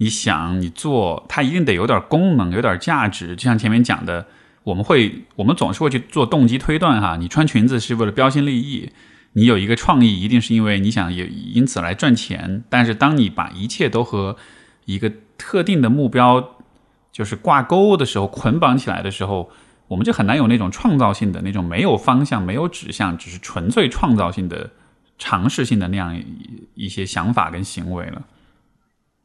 你想，你做它一定得有点功能，有点价值。就像前面讲的，我们会，我们总是会去做动机推断哈。你穿裙子是为了标新立异，你有一个创意，一定是因为你想也因此来赚钱。但是，当你把一切都和一个特定的目标就是挂钩的时候，捆绑起来的时候，我们就很难有那种创造性的那种没有方向、没有指向，只是纯粹创造性的尝试性的那样一些想法跟行为了。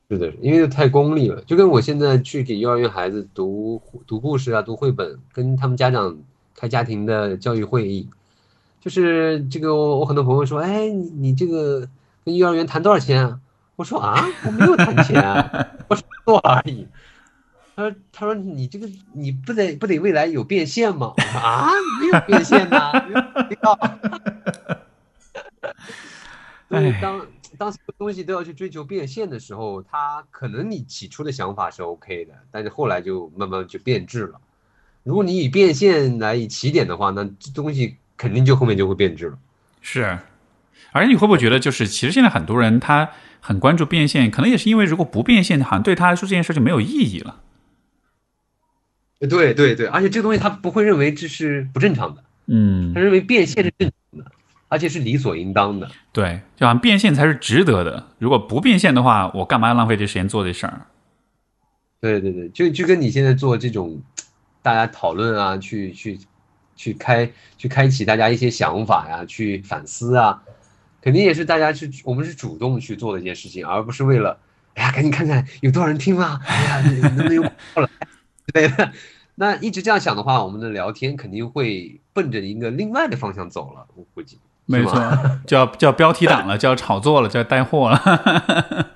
是的，因为太功利了，就跟我现在去给幼儿园孩子读读故事啊、读绘本，跟他们家长开家庭的教育会议，就是这个我我很多朋友说，哎，你你这个跟幼儿园谈多少钱啊？我说啊，我没有谈钱啊，我说做而已。他说他说你这个你不得不得未来有变现吗？我说啊，没有变现呐，没有。哎，当。当所有东西都要去追求变现的时候，它可能你起初的想法是 OK 的，但是后来就慢慢就变质了。如果你以变现来以起点的话，那这东西肯定就后面就会变质了。是，而且你会不会觉得，就是其实现在很多人他很关注变现，可能也是因为如果不变现，好像对他来说这件事就没有意义了。对对对，而且这个东西他不会认为这是不正常的，嗯，他认为变现是正常的。而且是理所应当的，对，就好像变现才是值得的。如果不变现的话，我干嘛要浪费这时间做这事儿？对对对，就就跟你现在做这种，大家讨论啊，去去去开去开启大家一些想法呀，去反思啊，肯定也是大家去我们是主动去做的一件事情，而不是为了哎呀，赶紧看看有多少人听啊？哎呀，能不能有了？对的。那一直这样想的话，我们的聊天肯定会奔着一个另外的方向走了，我估计。没错，就要叫标题党了，就要炒作了，就要带货了。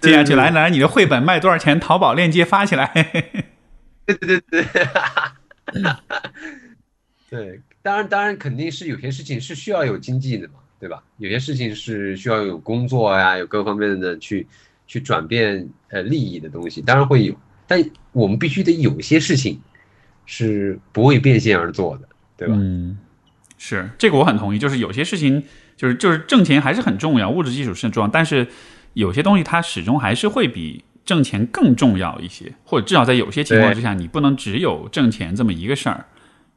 接下去来来，你的绘本卖多少钱？淘宝链接发起来。对对对对，对，当然当然肯定是有些事情是需要有经济的嘛，对吧？有些事情是需要有工作呀，有各方面的去去转变呃利益的东西，当然会有，但我们必须得有些事情是不为变现而做的，对吧？嗯。是这个我很同意，就是有些事情就是就是挣钱还是很重要，物质基础是很重要，但是有些东西它始终还是会比挣钱更重要一些，或者至少在有些情况之下，你不能只有挣钱这么一个事儿。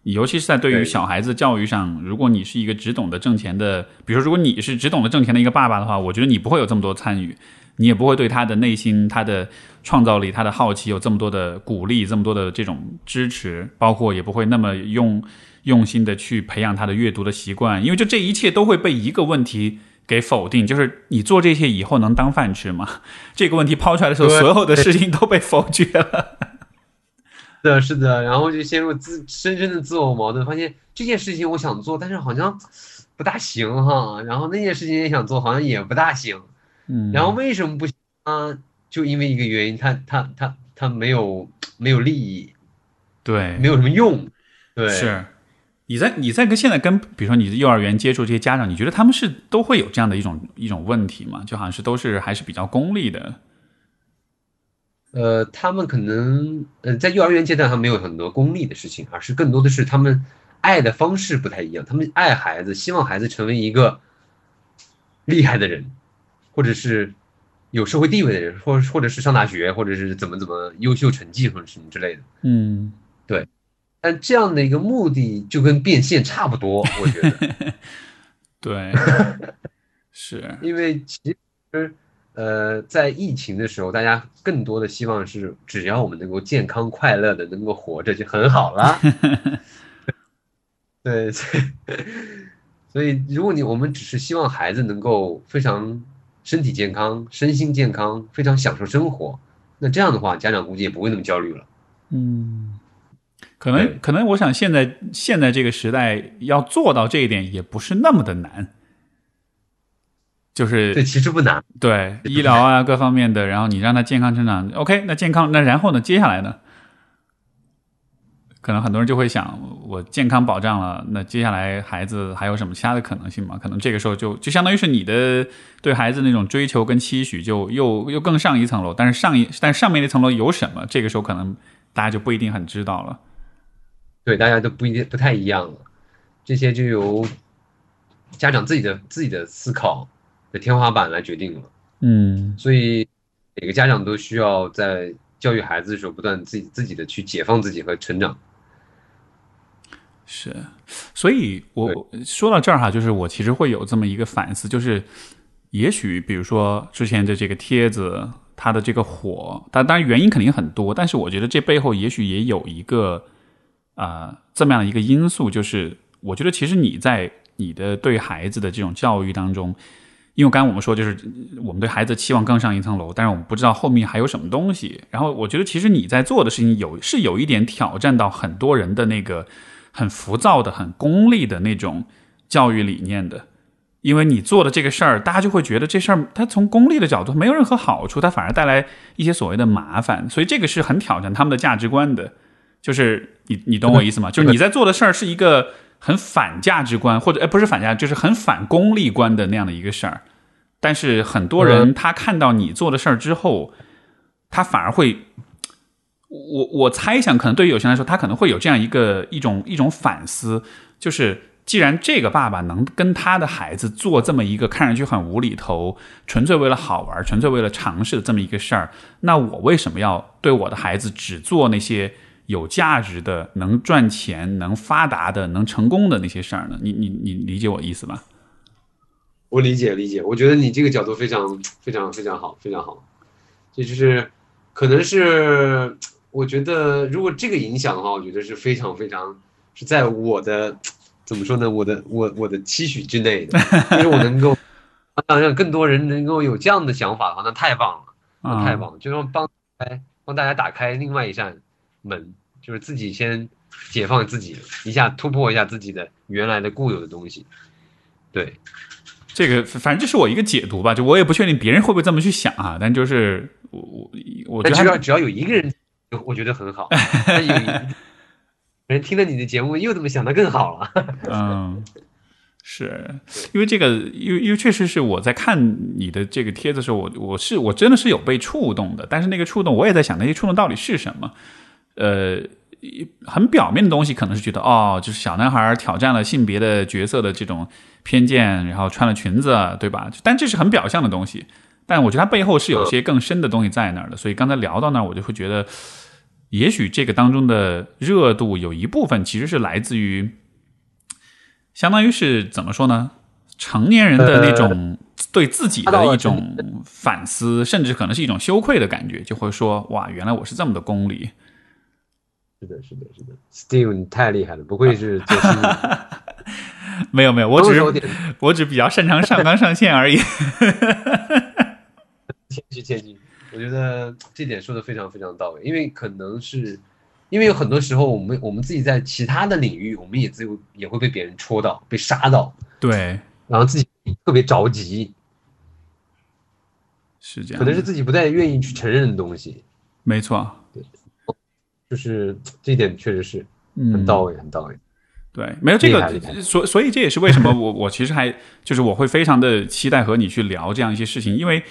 尤其是在对于小孩子教育上，如果你是一个只懂得挣钱的，比如说如果你是只懂得挣钱的一个爸爸的话，我觉得你不会有这么多参与，你也不会对他的内心、他的创造力、他的好奇有这么多的鼓励、这么多的这种支持，包括也不会那么用。用心的去培养他的阅读的习惯，因为就这一切都会被一个问题给否定，就是你做这些以后能当饭吃吗？这个问题抛出来的时候，所有的事情都被否决了。的，是的，然后就陷入自深深的自我矛盾，发现这件事情我想做，但是好像不大行哈，然后那件事情也想做，好像也不大行，嗯，然后为什么不行啊？就因为一个原因，他他他他没有没有利益，对，没有什么用，对，是。你在你在跟现在跟比如说你的幼儿园接触这些家长，你觉得他们是都会有这样的一种一种问题吗？就好像是都是还是比较功利的。呃，他们可能呃在幼儿园阶段，还没有很多功利的事情，而是更多的是他们爱的方式不太一样。他们爱孩子，希望孩子成为一个厉害的人，或者是有社会地位的人，或或者是上大学，或者是怎么怎么优秀成绩或者什么之类的。嗯，对。但这样的一个目的就跟变现差不多，我觉得。对，是因为其实。呃，在疫情的时候，大家更多的希望是，只要我们能够健康快乐的能够活着就很好了。对，所以如果你我们只是希望孩子能够非常身体健康、身心健康，非常享受生活，那这样的话，家长估计也不会那么焦虑了。嗯，可能可能，我想现在现在这个时代要做到这一点，也不是那么的难。就是对，其实不难。对医疗啊，各方面的，然后你让他健康成长，OK，那健康，那然后呢？接下来呢？可能很多人就会想，我健康保障了，那接下来孩子还有什么其他的可能性吗？可能这个时候就就相当于是你的对孩子那种追求跟期许，就又又更上一层楼。但是上一，但上面那层楼有什么？这个时候可能大家就不一定很知道了。对，大家都不一定不太一样了。这些就由家长自己的自己的思考。的天花板来决定了，嗯，所以每个家长都需要在教育孩子的时候，不断自己自己的去解放自己和成长。是，所以我说到这儿哈，就是我其实会有这么一个反思，就是也许比如说之前的这个帖子，它的这个火，它当然原因肯定很多，但是我觉得这背后也许也有一个啊这么样的一个因素，就是我觉得其实你在你的对孩子的这种教育当中。因为刚刚我们说，就是我们对孩子期望更上一层楼，但是我们不知道后面还有什么东西。然后我觉得，其实你在做的事情有是有一点挑战到很多人的那个很浮躁的、很功利的那种教育理念的。因为你做的这个事儿，大家就会觉得这事儿它从功利的角度没有任何好处，它反而带来一些所谓的麻烦。所以这个是很挑战他们的价值观的。就是你你懂我意思吗？就是你在做的事儿是一个。很反价值观，或者哎，不是反价，就是很反功利观的那样的一个事儿。但是很多人他看到你做的事儿之后，他反而会，我我猜想，可能对于有些人来说，他可能会有这样一个一种一种反思，就是既然这个爸爸能跟他的孩子做这么一个看上去很无厘头、纯粹为了好玩、纯粹为了尝试的这么一个事儿，那我为什么要对我的孩子只做那些？有价值的、能赚钱、能发达的、能成功的那些事儿呢？你你你理解我意思吧？我理解理解，我觉得你这个角度非常 非常非常好，非常好。这就是可能是 我觉得，如果这个影响的话，我觉得是非常非常是在我的 怎么说呢？我的我我的期许之内的，因为我能够让让更多人能够有这样的想法的话，那太棒了，那太棒了，就让帮哎帮大家打开另外一扇。门就是自己先解放自己一下，突破一下自己的原来的固有的东西。对，这个反正这是我一个解读吧，就我也不确定别人会不会这么去想啊。但就是我我我觉得只要只要有一个人，我觉得很好。有人听了你的节目又这么想，的更好了。嗯，是因为这个，因为因为确实是我在看你的这个帖子的时候，我我是我真的是有被触动的。但是那个触动，我也在想那些触动到底是什么。呃，很表面的东西可能是觉得哦，就是小男孩挑战了性别的角色的这种偏见，然后穿了裙子，对吧？但这是很表象的东西。但我觉得它背后是有些更深的东西在那儿的。所以刚才聊到那儿，我就会觉得，也许这个当中的热度有一部分其实是来自于，相当于是怎么说呢？成年人的那种对自己的一种反思，甚至可能是一种羞愧的感觉，就会说哇，原来我是这么的功利。是的，是的，是的，Steve，你太厉害了，不愧是做新闻。没有没有，我只是我只比较擅长上纲上线而已。谦虚谦虚，我觉得这点说的非常非常到位，因为可能是因为有很多时候我们我们自己在其他的领域，我们也自由也会被别人戳到，被杀到，对，然后自己特别着急，是这样，可能是自己不太愿意去承认的东西，没错，就是这一点确实是嗯，很到位，很到位。对，没有这个所所以这也是为什么我 我其实还就是我会非常的期待和你去聊这样一些事情，因为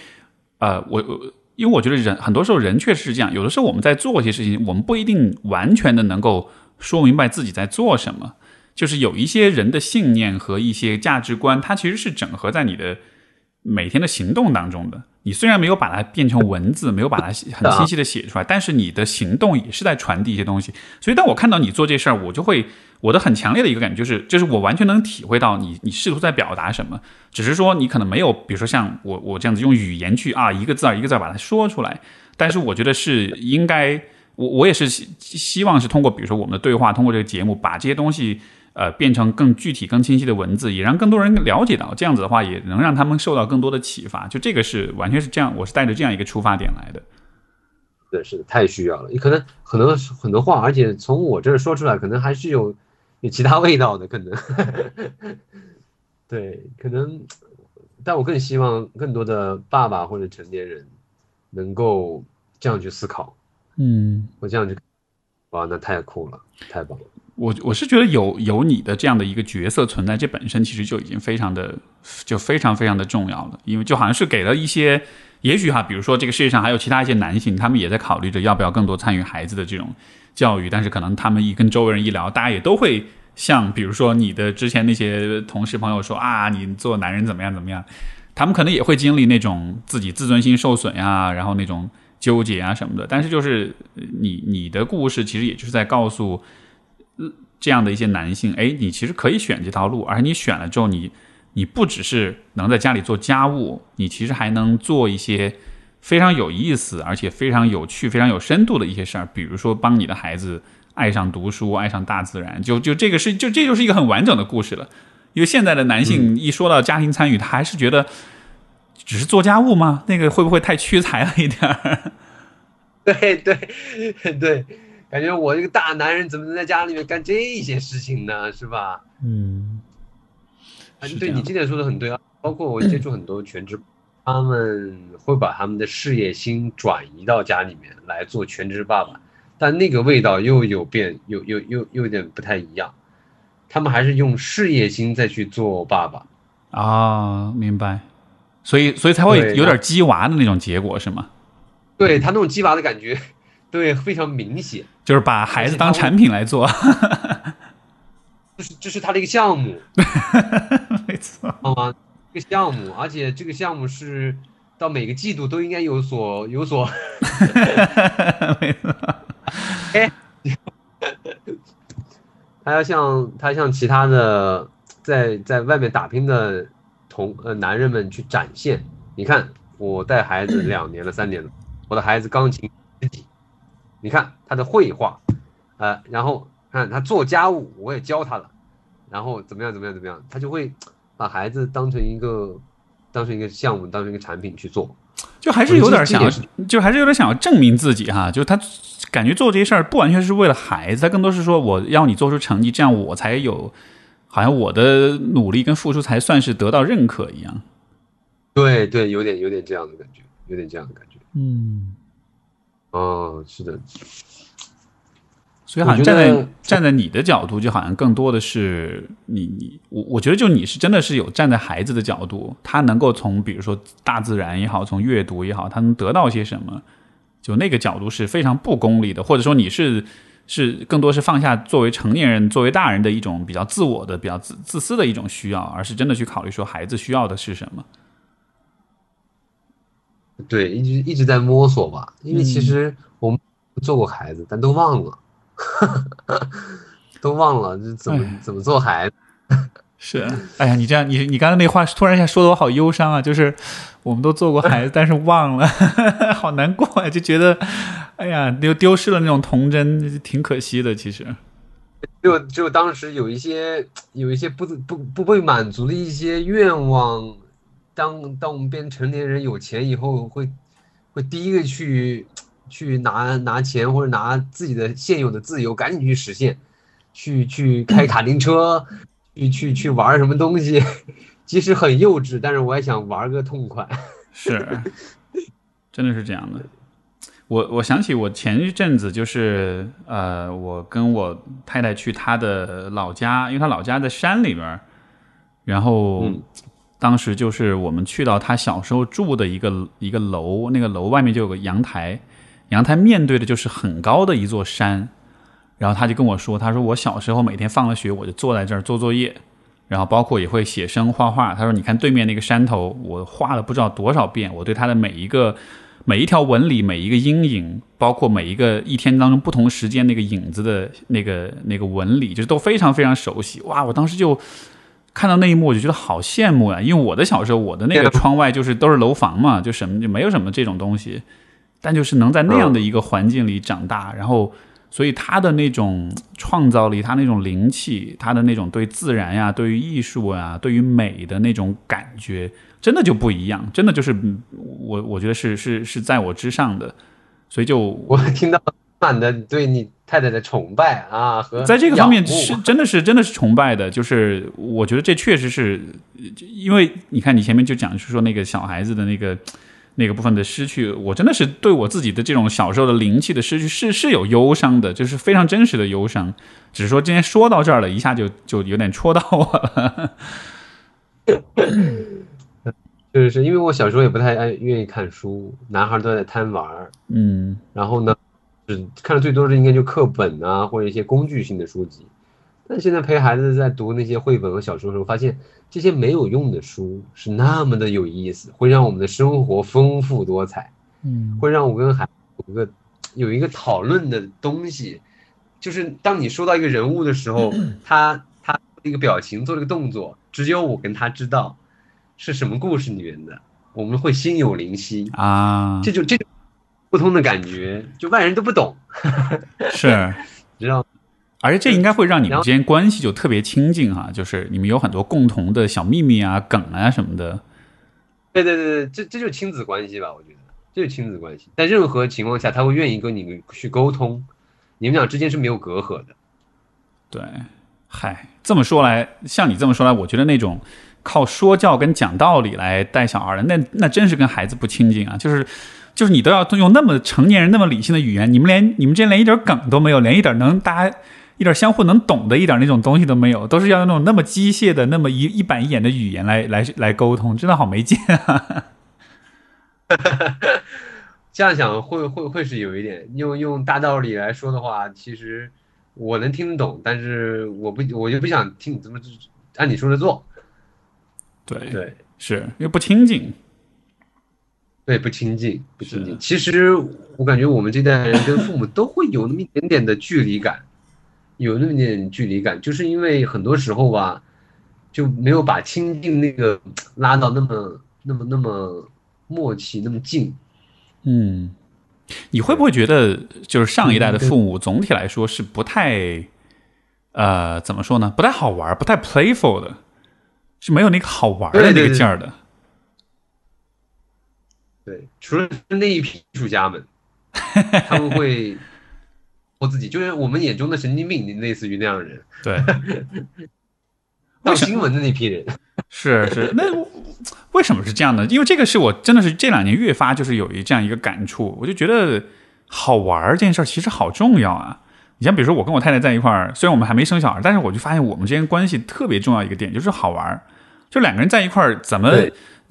呃，我我因为我觉得人很多时候人确实是这样，有的时候我们在做一些事情，我们不一定完全的能够说明白自己在做什么，就是有一些人的信念和一些价值观，它其实是整合在你的每天的行动当中的。你虽然没有把它变成文字，没有把它很清晰的写出来，但是你的行动也是在传递一些东西。所以当我看到你做这事儿，我就会我的很强烈的一个感觉就是，就是我完全能体会到你你试图在表达什么，只是说你可能没有，比如说像我我这样子用语言去啊一个字儿一个字儿把它说出来，但是我觉得是应该，我我也是希希望是通过比如说我们的对话，通过这个节目把这些东西。呃，变成更具体、更清晰的文字，也让更多人了解到。这样子的话，也能让他们受到更多的启发。就这个是完全是这样，我是带着这样一个出发点来的。对，是的，太需要了。你可能很多很多话，而且从我这儿说出来，可能还是有有其他味道的，可能。对，可能，但我更希望更多的爸爸或者成年人能够这样去思考。嗯，我这样就，哇，那太酷了，太棒了。我我是觉得有有你的这样的一个角色存在，这本身其实就已经非常的就非常非常的重要了，因为就好像是给了一些，也许哈，比如说这个世界上还有其他一些男性，他们也在考虑着要不要更多参与孩子的这种教育，但是可能他们一跟周围人一聊，大家也都会像比如说你的之前那些同事朋友说啊，你做男人怎么样怎么样，他们可能也会经历那种自己自尊心受损呀，然后那种纠结啊什么的，但是就是你你的故事其实也就是在告诉。这样的一些男性，哎，你其实可以选这条路，而你选了之后，你你不只是能在家里做家务，你其实还能做一些非常有意思，而且非常有趣、非常有深度的一些事儿，比如说帮你的孩子爱上读书、爱上大自然，就就这个是就这就是一个很完整的故事了。因为现在的男性一说到家庭参与，他还是觉得只是做家务吗？那个会不会太屈才了一点儿？对 对对。感觉我这个大男人怎么能在家里面干这些事情呢？是吧？嗯，对你这点说的很对啊。包括我接触很多全职，他们会把他们的事业心转移到家里面来做全职爸爸，但那个味道又有变，又又又又有点不太一样。他们还是用事业心再去做爸爸啊，明白。所以所以才会有点鸡娃的那种结果是吗？对他那种鸡娃的感觉。对，非常明显，就是把孩子当产品来做，这是这是他的一个项目，没错，好吗？一个项目，而且这个项目是到每个季度都应该有所有所，没错，哎，他要向他向其他的在在外面打拼的同呃男人们去展现，你看我带孩子两年了，三年了，我的孩子钢琴十级。你看他的绘画，呃，然后看他做家务，我也教他了，然后怎么样怎么样怎么样，他就会把孩子当成一个，当成一个项目，当成一个产品去做，就还是有点想要，就还是有点想要证明自己哈，就他感觉做这些事儿不完全是为了孩子，他更多是说我要你做出成绩，这样我才有，好像我的努力跟付出才算是得到认可一样。对对，有点有点这样的感觉，有点这样的感觉，嗯。哦，是的，所以好像站在站在你的角度，就好像更多的是你你我我觉得就你是真的是有站在孩子的角度，他能够从比如说大自然也好，从阅读也好，他能得到些什么？就那个角度是非常不功利的，或者说你是是更多是放下作为成年人、作为大人的一种比较自我的、比较自自私的一种需要，而是真的去考虑说孩子需要的是什么。对，一直一直在摸索吧，因为其实我们做过孩子，但都忘了，都忘了这怎么怎么做孩子。是，哎呀，你这样，你你刚才那话突然一下说的我好忧伤啊！就是我们都做过孩子，但是忘了，好难过啊！就觉得，哎呀，丢丢失了那种童真，挺可惜的。其实，就就当时有一些有一些不不不被满足的一些愿望。当当我们变成年人有钱以后，会会第一个去去拿拿钱或者拿自己的现有的自由，赶紧去实现，去去开卡丁车，去去去玩什么东西，即使很幼稚，但是我也想玩个痛快。是，真的是这样的。我我想起我前一阵子就是呃，我跟我太太去她的老家，因为她老家在山里边儿，然后当时就是我们去到他小时候住的一个一个楼，那个楼外面就有个阳台，阳台面对的就是很高的一座山，然后他就跟我说，他说我小时候每天放了学我就坐在这儿做作业，然后包括也会写生画画。他说你看对面那个山头，我画了不知道多少遍，我对它的每一个。每一条纹理，每一个阴影，包括每一个一天当中不同时间那个影子的那个那个纹理，就是都非常非常熟悉。哇！我当时就看到那一幕，我就觉得好羡慕啊！因为我的小时候，我的那个窗外就是都是楼房嘛，就什么就没有什么这种东西。但就是能在那样的一个环境里长大，然后，所以他的那种创造力，他那种灵气，他的那种对自然呀、对于艺术啊、对于美的那种感觉。真的就不一样，真的就是我，我觉得是是是在我之上的，所以就我听到满的对你太太的崇拜啊，和在这个方面是真的是真的是崇拜的，就是我觉得这确实是，因为你看你前面就讲是说那个小孩子的那个那个部分的失去，我真的是对我自己的这种小时候的灵气的失去是是有忧伤的，就是非常真实的忧伤，只是说今天说到这儿了一下就就有点戳到我了。就是是因为我小时候也不太爱愿意看书，男孩都在贪玩儿，嗯，然后呢，只看的最多的应该就课本啊，或者一些工具性的书籍。但现在陪孩子在读那些绘本和小说的时候，发现这些没有用的书是那么的有意思，会让我们的生活丰富多彩，嗯，会让我跟孩子有一个有一个讨论的东西。就是当你说到一个人物的时候，他他一个表情做了个动作，只有我跟他知道。是什么故事里面的？我们会心有灵犀啊！这就这种不通的感觉，就外人都不懂。是，知道。而且这应该会让你们之间关系就特别亲近哈，就是你们有很多共同的小秘密啊、梗啊什么的。对对对对，这这就是亲子关系吧？我觉得这就是亲子关系，在任何情况下他会愿意跟你们去沟通，你们俩之间是没有隔阂的。对，嗨，这么说来，像你这么说来，我觉得那种。靠说教跟讲道理来带小孩的，那那真是跟孩子不亲近啊！就是，就是你都要用那么成年人那么理性的语言，你们连你们之间连一点梗都没有，连一点能大家一点相互能懂的一点那种东西都没有，都是要用那种那么机械的、那么一一板一眼的语言来来来沟通，真的好没劲啊！这样想会会会是有一点用用大道理来说的话，其实我能听得懂，但是我不我就不想听你这么按你说的做。对对，是因为不亲近，对不亲近不亲近。其实我感觉我们这代人跟父母都会有那么一点点的距离感，有那么点距离感，就是因为很多时候吧，就没有把亲近那个拉到那么那么那么默契那么近。嗯，你会不会觉得就是上一代的父母总体来说是不太，呃，怎么说呢？不太好玩，不太 playful 的。是没有那个好玩的那个劲儿的，对，除了那一批艺术家们，他们会我自己，就是我们眼中的神经病，类似于那样的人，对，报新闻的那批人，是是，那为什么是这样的？因为这个是我真的是这两年越发就是有一这样一个感触，我就觉得好玩这件事儿其实好重要啊。你像比如说我跟我太太在一块儿，虽然我们还没生小孩，但是我就发现我们之间关系特别重要一个点就是好玩。就两个人在一块儿，怎么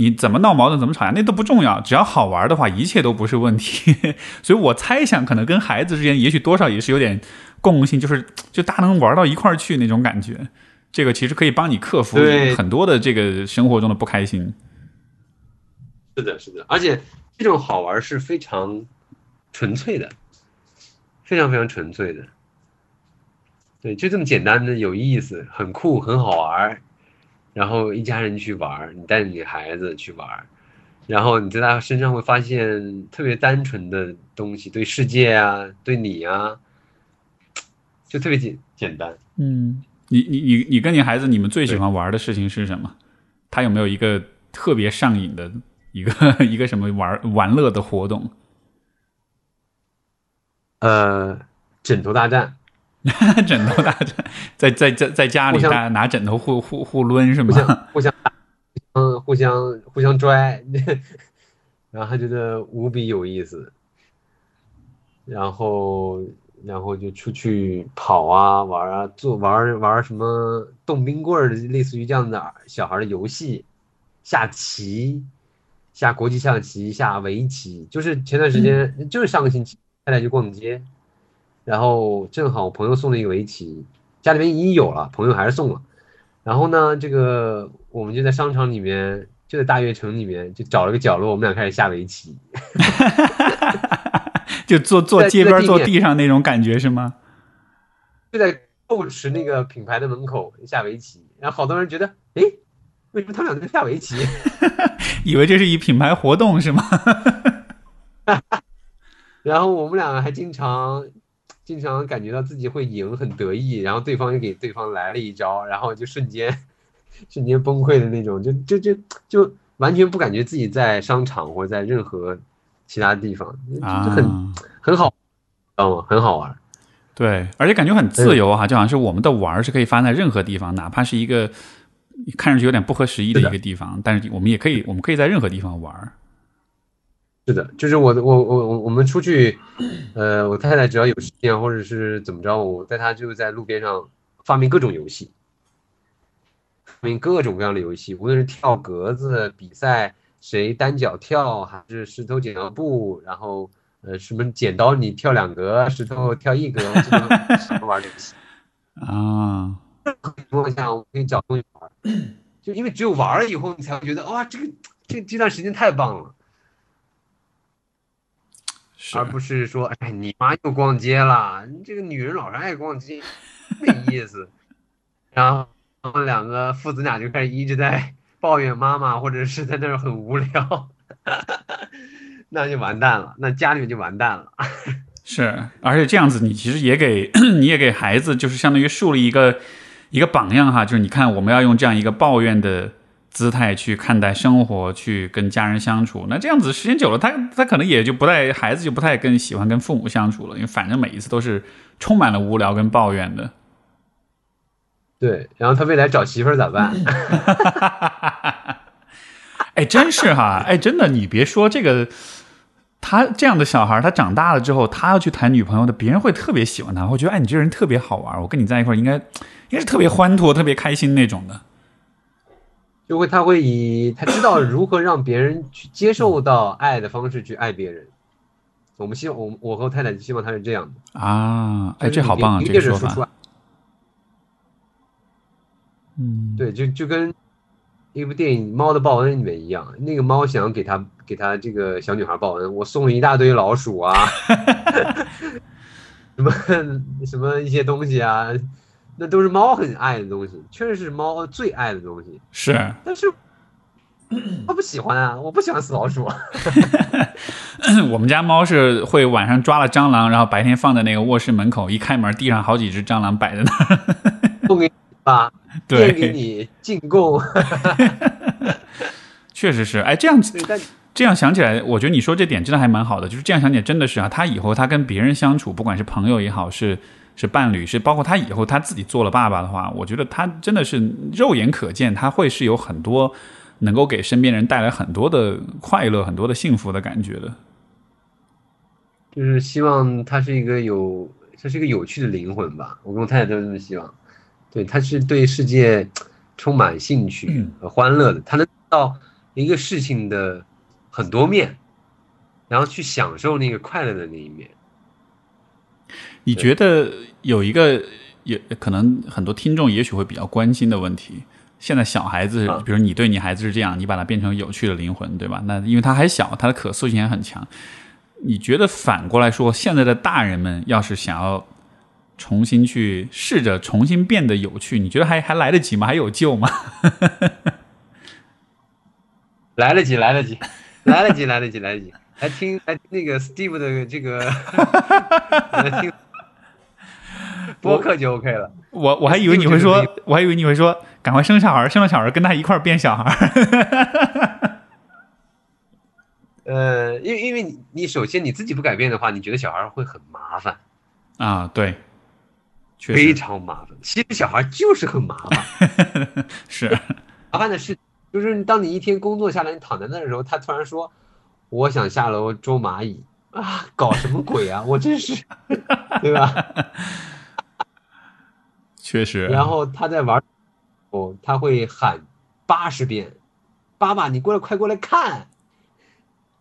你怎么闹矛盾，怎么吵架，那都不重要，只要好玩的话，一切都不是问题。所以我猜想，可能跟孩子之间，也许多少也是有点共性，就是就大家能玩到一块儿去那种感觉。这个其实可以帮你克服很多的这个生活中的不开心。是的，是的，而且这种好玩是非常纯粹的，非常非常纯粹的。对，就这么简单的有意思，很酷，很好玩。然后一家人去玩你带着你孩子去玩然后你在他身上会发现特别单纯的东西，对世界啊，对你啊，就特别简简单。嗯，你你你你跟你孩子，你们最喜欢玩的事情是什么？他有没有一个特别上瘾的一个 一个什么玩玩乐的活动？呃，枕头大战，枕头大战，在在在在家里大家拿枕头互互互抡是互相吗？互相打，嗯，互相互相拽，然后他觉得无比有意思，然后然后就出去跑啊玩啊，做玩玩什么冻冰棍儿，类似于这样的小孩的游戏，下棋，下国际象棋，下围棋，就是前段时间就是上个星期他俩去逛街，然后正好我朋友送了一个围棋，家里面已经有了，朋友还是送了。然后呢，这个我们就在商场里面，就在大悦城里面，就找了个角落，我们俩开始下围棋。就坐坐街边坐地上那种感觉是吗？就在购驰那个品牌的门口下围棋，然后好多人觉得，哎，为什么他们俩在下围棋？以为这是一品牌活动是吗？然后我们两个还经常，经常感觉到自己会赢，很得意，然后对方又给对方来了一招，然后就瞬间，瞬间崩溃的那种，就就就就完全不感觉自己在商场或者在任何其他地方，就很很好，知道吗？很好玩。对，而且感觉很自由哈，就好像是我们的玩儿是可以发生在任何地方，哪怕是一个看上去有点不合时宜的一个地方，但是我们也可以，我们可以在任何地方玩儿。是的，就是我我我我我们出去，呃，我太太只要有时间或者是怎么着，我带她就在路边上发明各种游戏，发明各种各样的游戏，无论是跳格子比赛，谁单脚跳，还是石头剪刀布，然后呃什么剪刀你跳两格，石头跳一格，这种什么玩的游戏，啊，情况下我可以找东西玩，就因为只有玩了以后，你才会觉得哇，这个这这段时间太棒了。是而不是说，哎，你妈又逛街了，你这个女人老是爱逛街，没意思。然后他们两个父子俩就开始一直在抱怨妈妈，或者是在那儿很无聊，那就完蛋了，那家里面就完蛋了。是，而且这样子，你其实也给 你也给孩子，就是相当于树立一个一个榜样哈，就是你看，我们要用这样一个抱怨的姿态去看待生活，去跟家人相处。那这样子时间久了，他他可能也就不太孩子就不太更喜欢跟父母相处了，因为反正每一次都是充满了无聊跟抱怨的。对，然后他未来找媳妇儿咋办？哎，真是哈，哎，真的，你别说这个，他这样的小孩，他长大了之后，他要去谈女朋友的，别人会特别喜欢他，会觉得哎，你这人特别好玩，我跟你在一块儿应该应该是特别欢脱、特别开心那种的。就会他会以他知道如何让别人去接受到爱的方式去爱别人。我们希望我我和我太太希望他是这样的。啊，哎，这好棒啊，一这个说嗯，对，就就跟一部电影《猫的报恩》里面一样，那个猫想要给他给他这个小女孩报恩，我送了一大堆老鼠啊 什么什么一些东西啊，那都是猫很爱的东西，确实是猫最爱的东西。是，但是它不喜欢啊，我不喜欢死老鼠。我们家猫是会晚上抓了蟑螂，然后白天放在那个卧室门口，一开门地上好几只蟑螂摆在那儿。送给你吧，对给，你进贡。确实是，哎，这样子，但这样想起来，我觉得你说这点真的还蛮好的。就是这样想起来，真的是啊，他以后他跟别人相处，不管是朋友也好，是是伴侣，是包括他以后他自己做了爸爸的话，我觉得他真的是肉眼可见，他会是有很多能够给身边人带来很多的快乐、很多的幸福的感觉的。就是希望他是一个有，他是一个有趣的灵魂吧。我跟我太太都是这么希望。对，他是对世界充满兴趣和欢乐的，他能到一个事情的很多面，然后去享受那个快乐的那一面。你觉得有一个也可能很多听众也许会比较关心的问题，现在小孩子啊，比如你对你孩子是这样，你把他变成有趣的灵魂，对吧？那因为他还小，他的可塑性也很强。你觉得反过来说，现在的大人们要是想要重新去试着重新变得有趣，你觉得还还来得及吗？还有救吗？来得及，来得及，来得及，来得及，来得及。来听，来听那个 Steve 的这个，来 听 播客就 OK 了。我我还以为你会说，我还以为你会说，赶快生小孩，生了小孩跟他一块儿变小孩。呃，因为因为你你首先你自己不改变的话，你觉得小孩会很麻烦，啊，对，确非常麻烦。其实小孩就是很麻烦，是，麻烦的是就是当你一天工作下来，你躺在那的时候，他突然说我想下楼捉蚂蚁啊，搞什么鬼啊？我真是，对吧？确实。然后他在玩，哦，他会喊八十遍：“爸爸，你过来，快过来看。”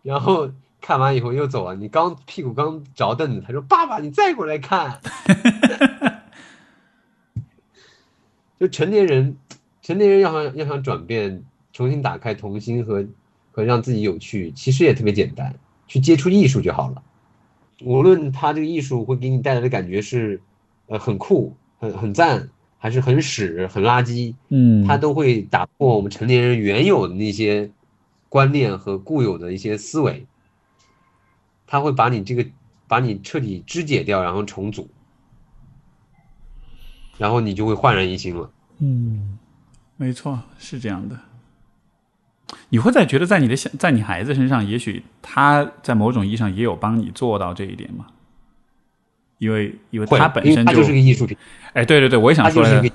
然后看完以后又走了。你刚屁股刚着凳子，他说：“爸爸，你再过来看。”就成年人，成年人要想要想转变，重新打开童心和和让自己有趣，其实也特别简单，去接触艺术就好了。无论他这个艺术会给你带来的感觉是，呃，很酷、很很赞，还是很屎、很垃圾，嗯，它都会打破我们成年人原有的那些观念和固有的一些思维，它会把你这个把你彻底肢解掉，然后重组，然后你就会焕然一新了。嗯，没错，是这样的。你会在觉得在你的小在你孩子身上，也许他在某种意义上也有帮你做到这一点吗？因为因为会他本身因为它就是个艺术品，哎，对对对，我也想说的它就是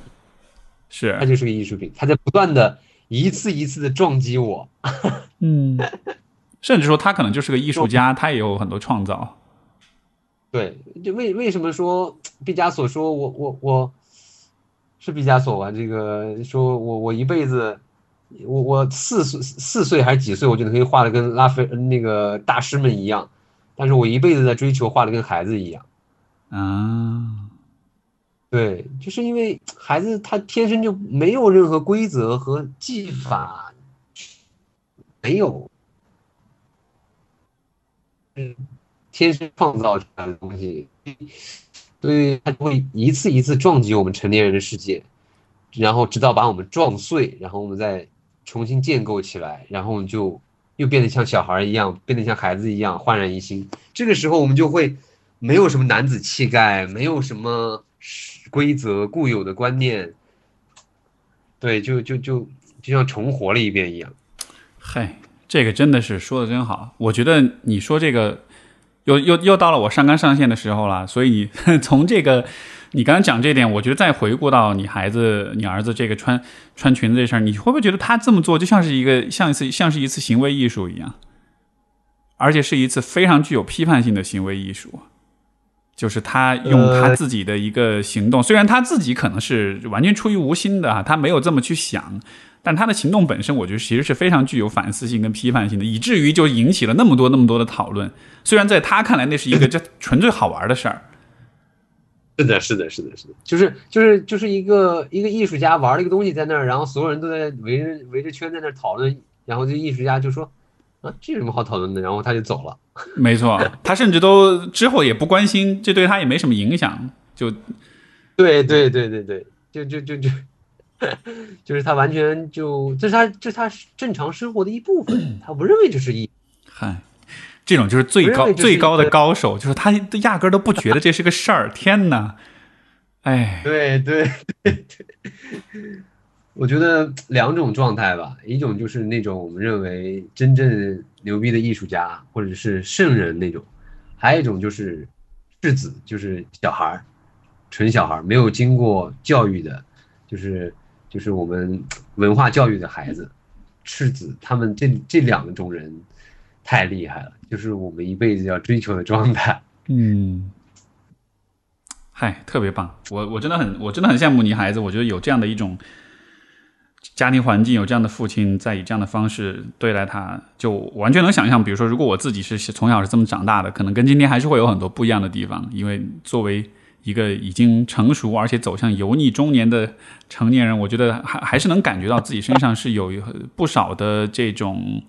是它就是个艺术品，它在不断的一次一次的撞击我。嗯，甚至说他可能就是个艺术家，他也有很多创造。对，就为为什么说毕加索说我我我是毕加索吧？这个说我我一辈子，我我四岁四岁还是几岁，我就可以画的跟拉菲那个大师们一样，但是我一辈子在追求画的跟孩子一样。啊，对，就是因为孩子他天生就没有任何规则和技法，没有，嗯，天生创造出来的东西，所以他会一次一次撞击我们成年人的世界，然后直到把我们撞碎，然后我们再重新建构起来，然后我们就又变得像小孩一样，变得像孩子一样焕然一新。这个时候我们就会没有什么男子气概，没有什么规则固有的观念，对，就就就就像重活了一遍一样。嗨，这个真的是说的真好。我觉得你说这个，又又又到了我上纲上线的时候了。所以 从这个你刚刚讲这点，我觉得再回顾到你孩子、你儿子这个穿穿裙子这事儿，你会不会觉得他这么做就像是一个像一次像是一次行为艺术一样，而且是一次非常具有批判性的行为艺术？就是他用他自己的一个行动，虽然他自己可能是完全出于无心的啊，他没有这么去想，但他的行动本身，我觉得其实是非常具有反思性跟批判性的，以至于就引起了那么多那么多的讨论。虽然在他看来那是一个这纯粹好玩的事儿，是的，是的，是的，是的，就是就是就是一个一个艺术家玩了一个东西在那儿，然后所有人都在围着围着圈在那儿讨论，然后这艺术家就说啊，这有什么好讨论的？然后他就走了。没错，他甚至都之后也不关心，这对他也没什么影响，就对对对对对，就就就就，就是他完全就这是他这是他正常生活的一部分，他不认为这是一。嗨，这种就是最高最高的高手，就是他压根儿都不觉得这是个事儿。天哪，哎，对对对对，我觉得两种状态吧，一种就是那种我们认为真正牛逼的艺术家或者是圣人那种，还有一种就是赤子，就是小孩儿，纯小孩儿，没有经过教育的，就是就是我们文化教育的孩子，赤子，他们这这两种人太厉害了，就是我们一辈子要追求的状态。嗯，嗨，特别棒！我我真的很我真的很羡慕你孩子，我觉得有这样的一种家庭环境，有这样的父亲，在以这样的方式对待他，就完全能想象。比如说，如果我自己是从小是这么长大的，可能跟今天还是会有很多不一样的地方。因为作为一个已经成熟而且走向油腻中年的成年人，我觉得还还是能感觉到自己身上是有不少的这种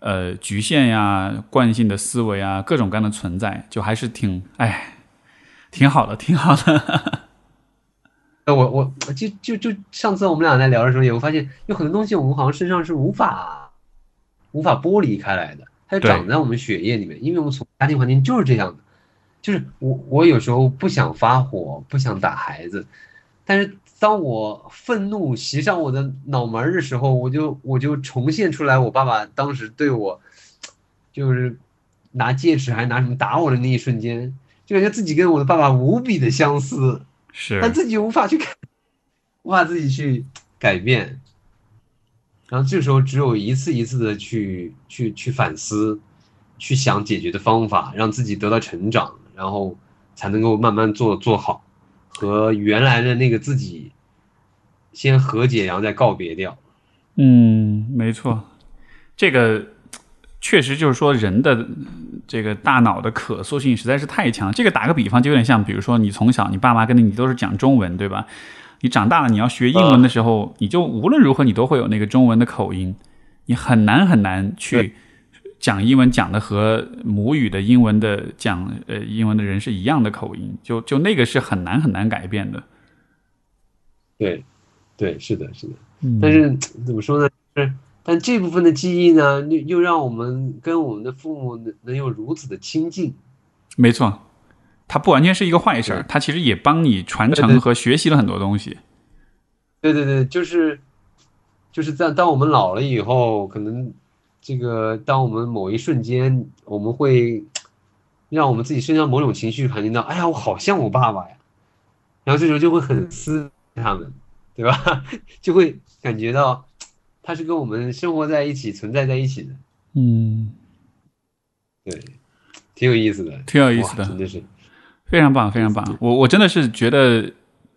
呃局限呀、惯性的思维啊，各种各样的存在，就还是挺哎，挺好的，挺好的。呃，我我就就就上次我们俩在聊的时候，也会发现有很多东西我们好像身上是无法无法剥离开来的，它就长在我们血液里面，因为我们从家庭环境就是这样的。就是我我有时候不想发火，不想打孩子，但是当我愤怒袭上我的脑门儿的时候，我就我就重现出来我爸爸当时对我就是拿戒尺还是拿什么打我的那一瞬间，就感觉自己跟我的爸爸无比的相似，是，但自己无法去改，无法自己去改变。然后这时候只有一次一次的去去去反思，去想解决的方法，让自己得到成长，然后才能够慢慢做做好，和原来的那个自己先和解，然后再告别掉。嗯，没错，这个确实就是说人的这个大脑的可塑性实在是太强。这个打个比方，就有点像，比如说你从小你爸妈跟你都是讲中文，对吧？你长大了你要学英文的时候，你就无论如何你都会有那个中文的口音，你很难很难去讲英文讲的和母语的英文的讲呃英文的人是一样的口音，就就那个是很难很难改变的。对，对，是的，是的。嗯但是怎么说呢？是，但这部分的记忆呢，又又让我们跟我们的父母能能有如此的亲近。没错，它不完全是一个坏事儿，它其实也帮你传承和学习了很多东西。对对对，就是就是在当我们老了以后，可能这个当我们某一瞬间，我们会让我们自己身上某种情绪感觉到，哎呀，我好像我爸爸呀，然后这时候就会很思念他们，对吧？就会感觉到他是跟我们生活在一起、存在在一起的，嗯，对，挺有意思的，挺有意思的真的是。非常棒，非常棒。我我真的是觉得，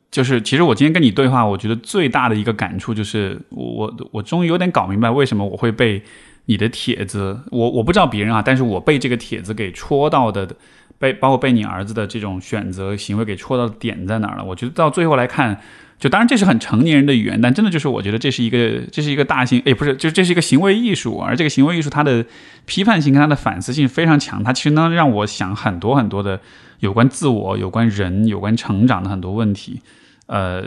就是其实我今天跟你对话，我觉得最大的一个感触就是，我我我终于有点搞明白为什么我会被你的帖子，我我不知道别人啊，但是我被这个帖子给戳到的，被包括被你儿子的这种选择行为给戳到的点在哪儿了？我觉得到最后来看。就当然这是很成年人的语言，但真的就是我觉得这是一个这是一个大型，也不是，就这是一个行为艺术，而这个行为艺术它的批判性跟它的反思性非常强，它其实能让我想很多很多的有关自我、有关人、有关成长的很多问题。呃，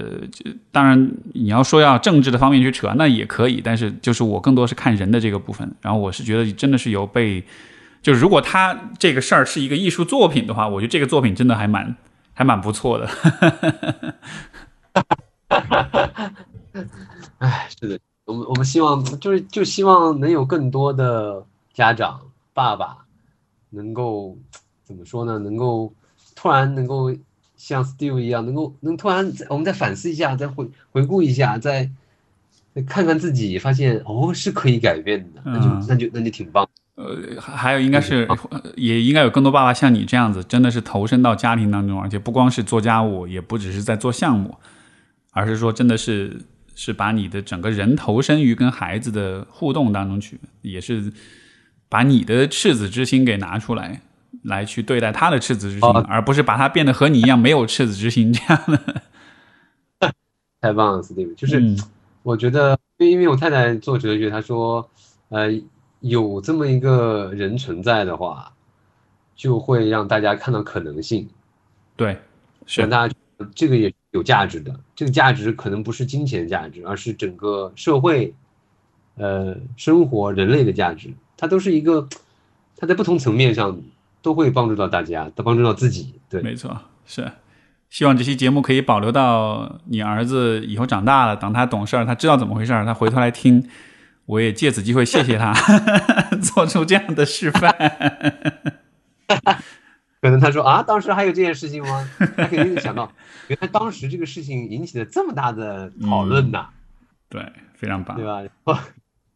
当然你要说要政治的方面去扯，那也可以，但是就是我更多是看人的这个部分，然后我是觉得真的是有被，就是如果他这个事儿是一个艺术作品的话，我觉得这个作品真的还蛮还蛮不错的。哎，是的，我们我们希望就是就希望能有更多的家长爸爸能够怎么说呢？能够突然能够像 Steve 一样，能够能突然我们再反思一下，再回回顾一下，再再看看自己，发现哦是可以改变的，那就嗯那就那就挺棒。呃，还还有应该是，呃也应该有更多爸爸像你这样子，真的是投身到家庭当中，而且不光是做家务，也不只是在做项目，而是说真的是是把你的整个人投身于跟孩子的互动当中去，也是把你的赤子之心给拿出来，来去对待他的赤子之心，哦而不是把他变得和你一样没有赤子之心这样的。太棒了，Steve，就是。嗯我觉得，因为因为我太太做哲学，她说，呃，有这么一个人存在的话，就会让大家看到可能性，对，是让大家这个也有价值的。这个价值可能不是金钱价值，而是整个社会、呃，生活、人类的价值。它都是一个，它在不同层面上都会帮助到大家，都帮助到自己。对，没错，是。希望这期节目可以保留到你儿子以后长大了，等他懂事儿，他知道怎么回事儿，他回头来听，我也借此机会谢谢他，做出这样的示范。可能他说啊，当时还有这件事情吗？他肯定想到，原来当时这个事情引起了这么大的讨论呐，对，非常棒对。吧？然后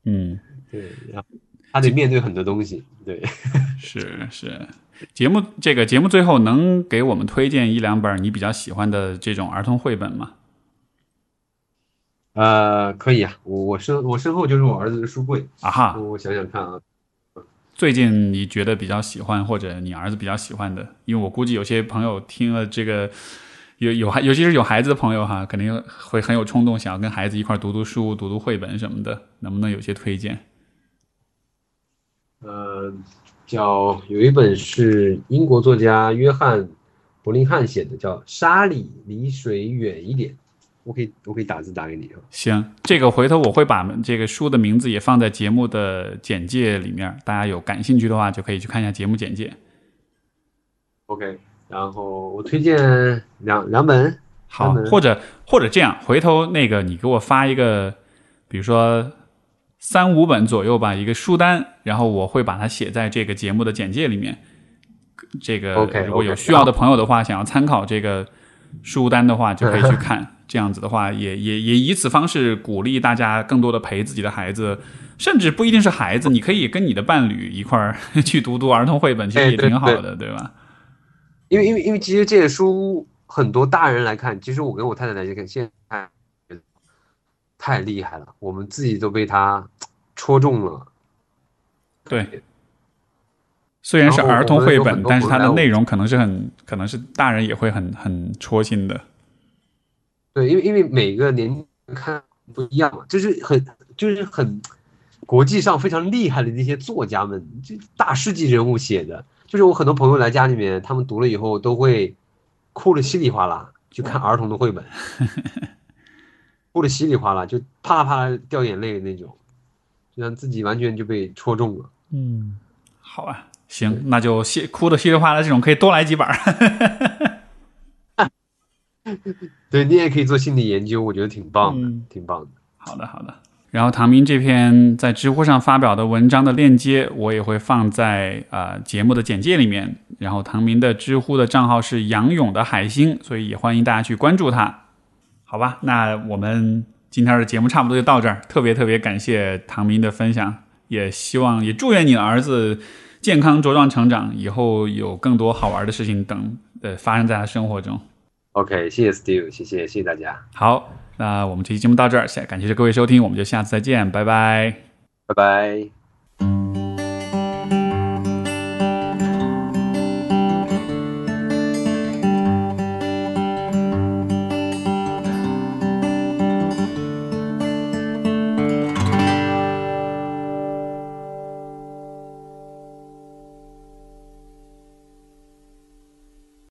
嗯，对，然后他得面对很多东西，对。是是。节目这个节目最后能给我们推荐一两本你比较喜欢的这种儿童绘本吗？呃，可以啊，我我身我身后就是我儿子的书柜，啊哈，我想想看啊，最近你觉得比较喜欢或者你儿子比较喜欢的，因为我估计有些朋友听了这个，有有孩，尤其是有孩子的朋友哈，肯定会很有冲动，想要跟孩子一块读读书、读读绘本什么的，能不能有些推荐？呃，叫有一本是英国作家约翰伯林汉写的，叫《沙里离水远一点》，我可以我可以打字打给你啊。行，这个回头我会把这个书的名字也放在节目的简介里面，大家有感兴趣的话就可以去看一下节目简介。OK，然后我推荐两两本，好或者或者这样，回头那个你给我发一个，比如说三五本左右吧，一个书单，然后我会把它写在这个节目的简介里面。这个 OK，如果有需要的朋友的话，想要参考这个书单的话，就可以去看。这样子的话，也也也以此方式鼓励大家更多的陪自己的孩子，甚至不一定是孩子，你可以跟你的伴侣一块儿 去读读儿童绘本，其实也挺好的，对吧？因为因为因为其实这些书很多大人来看，其实我跟我太太来看，现在太厉害了，我们自己都被他戳中了。对。虽然是儿童绘本，但是它的内容可能是很，可能是大人也会很很戳心的。对，因为因为每个年龄看不一样嘛，就是很就是很国际上非常厉害的那些作家们，就大师级人物写的，就是我很多朋友来家里面，他们读了以后都会哭的稀里哗啦，去看儿童的绘本，哭的稀里哗啦，就啪啦啪啦掉眼泪的那种，就让自己完全就被戳中了。嗯，好啊，行，那就稀哭的稀里哗啦这种可以多来几本儿。对你也可以做心理研究，我觉得挺棒的，嗯挺棒的。好的，好的。然后唐明这篇在知乎上发表的文章的链接，我也会放在啊、呃节目的简介里面。然后唐明的知乎的账号是杨勇的海星，所以也欢迎大家去关注他。好吧，那我们今天的节目差不多就到这儿。特别特别感谢唐明的分享，也希望也祝愿你的儿子健康茁壮成长，以后有更多好玩的事情等呃发生在他生活中。OK，谢谢 Steve，谢谢谢谢大家，好，那我们这期节目到这儿，谢感谢各位收听，我们就下次再见，拜拜。拜拜。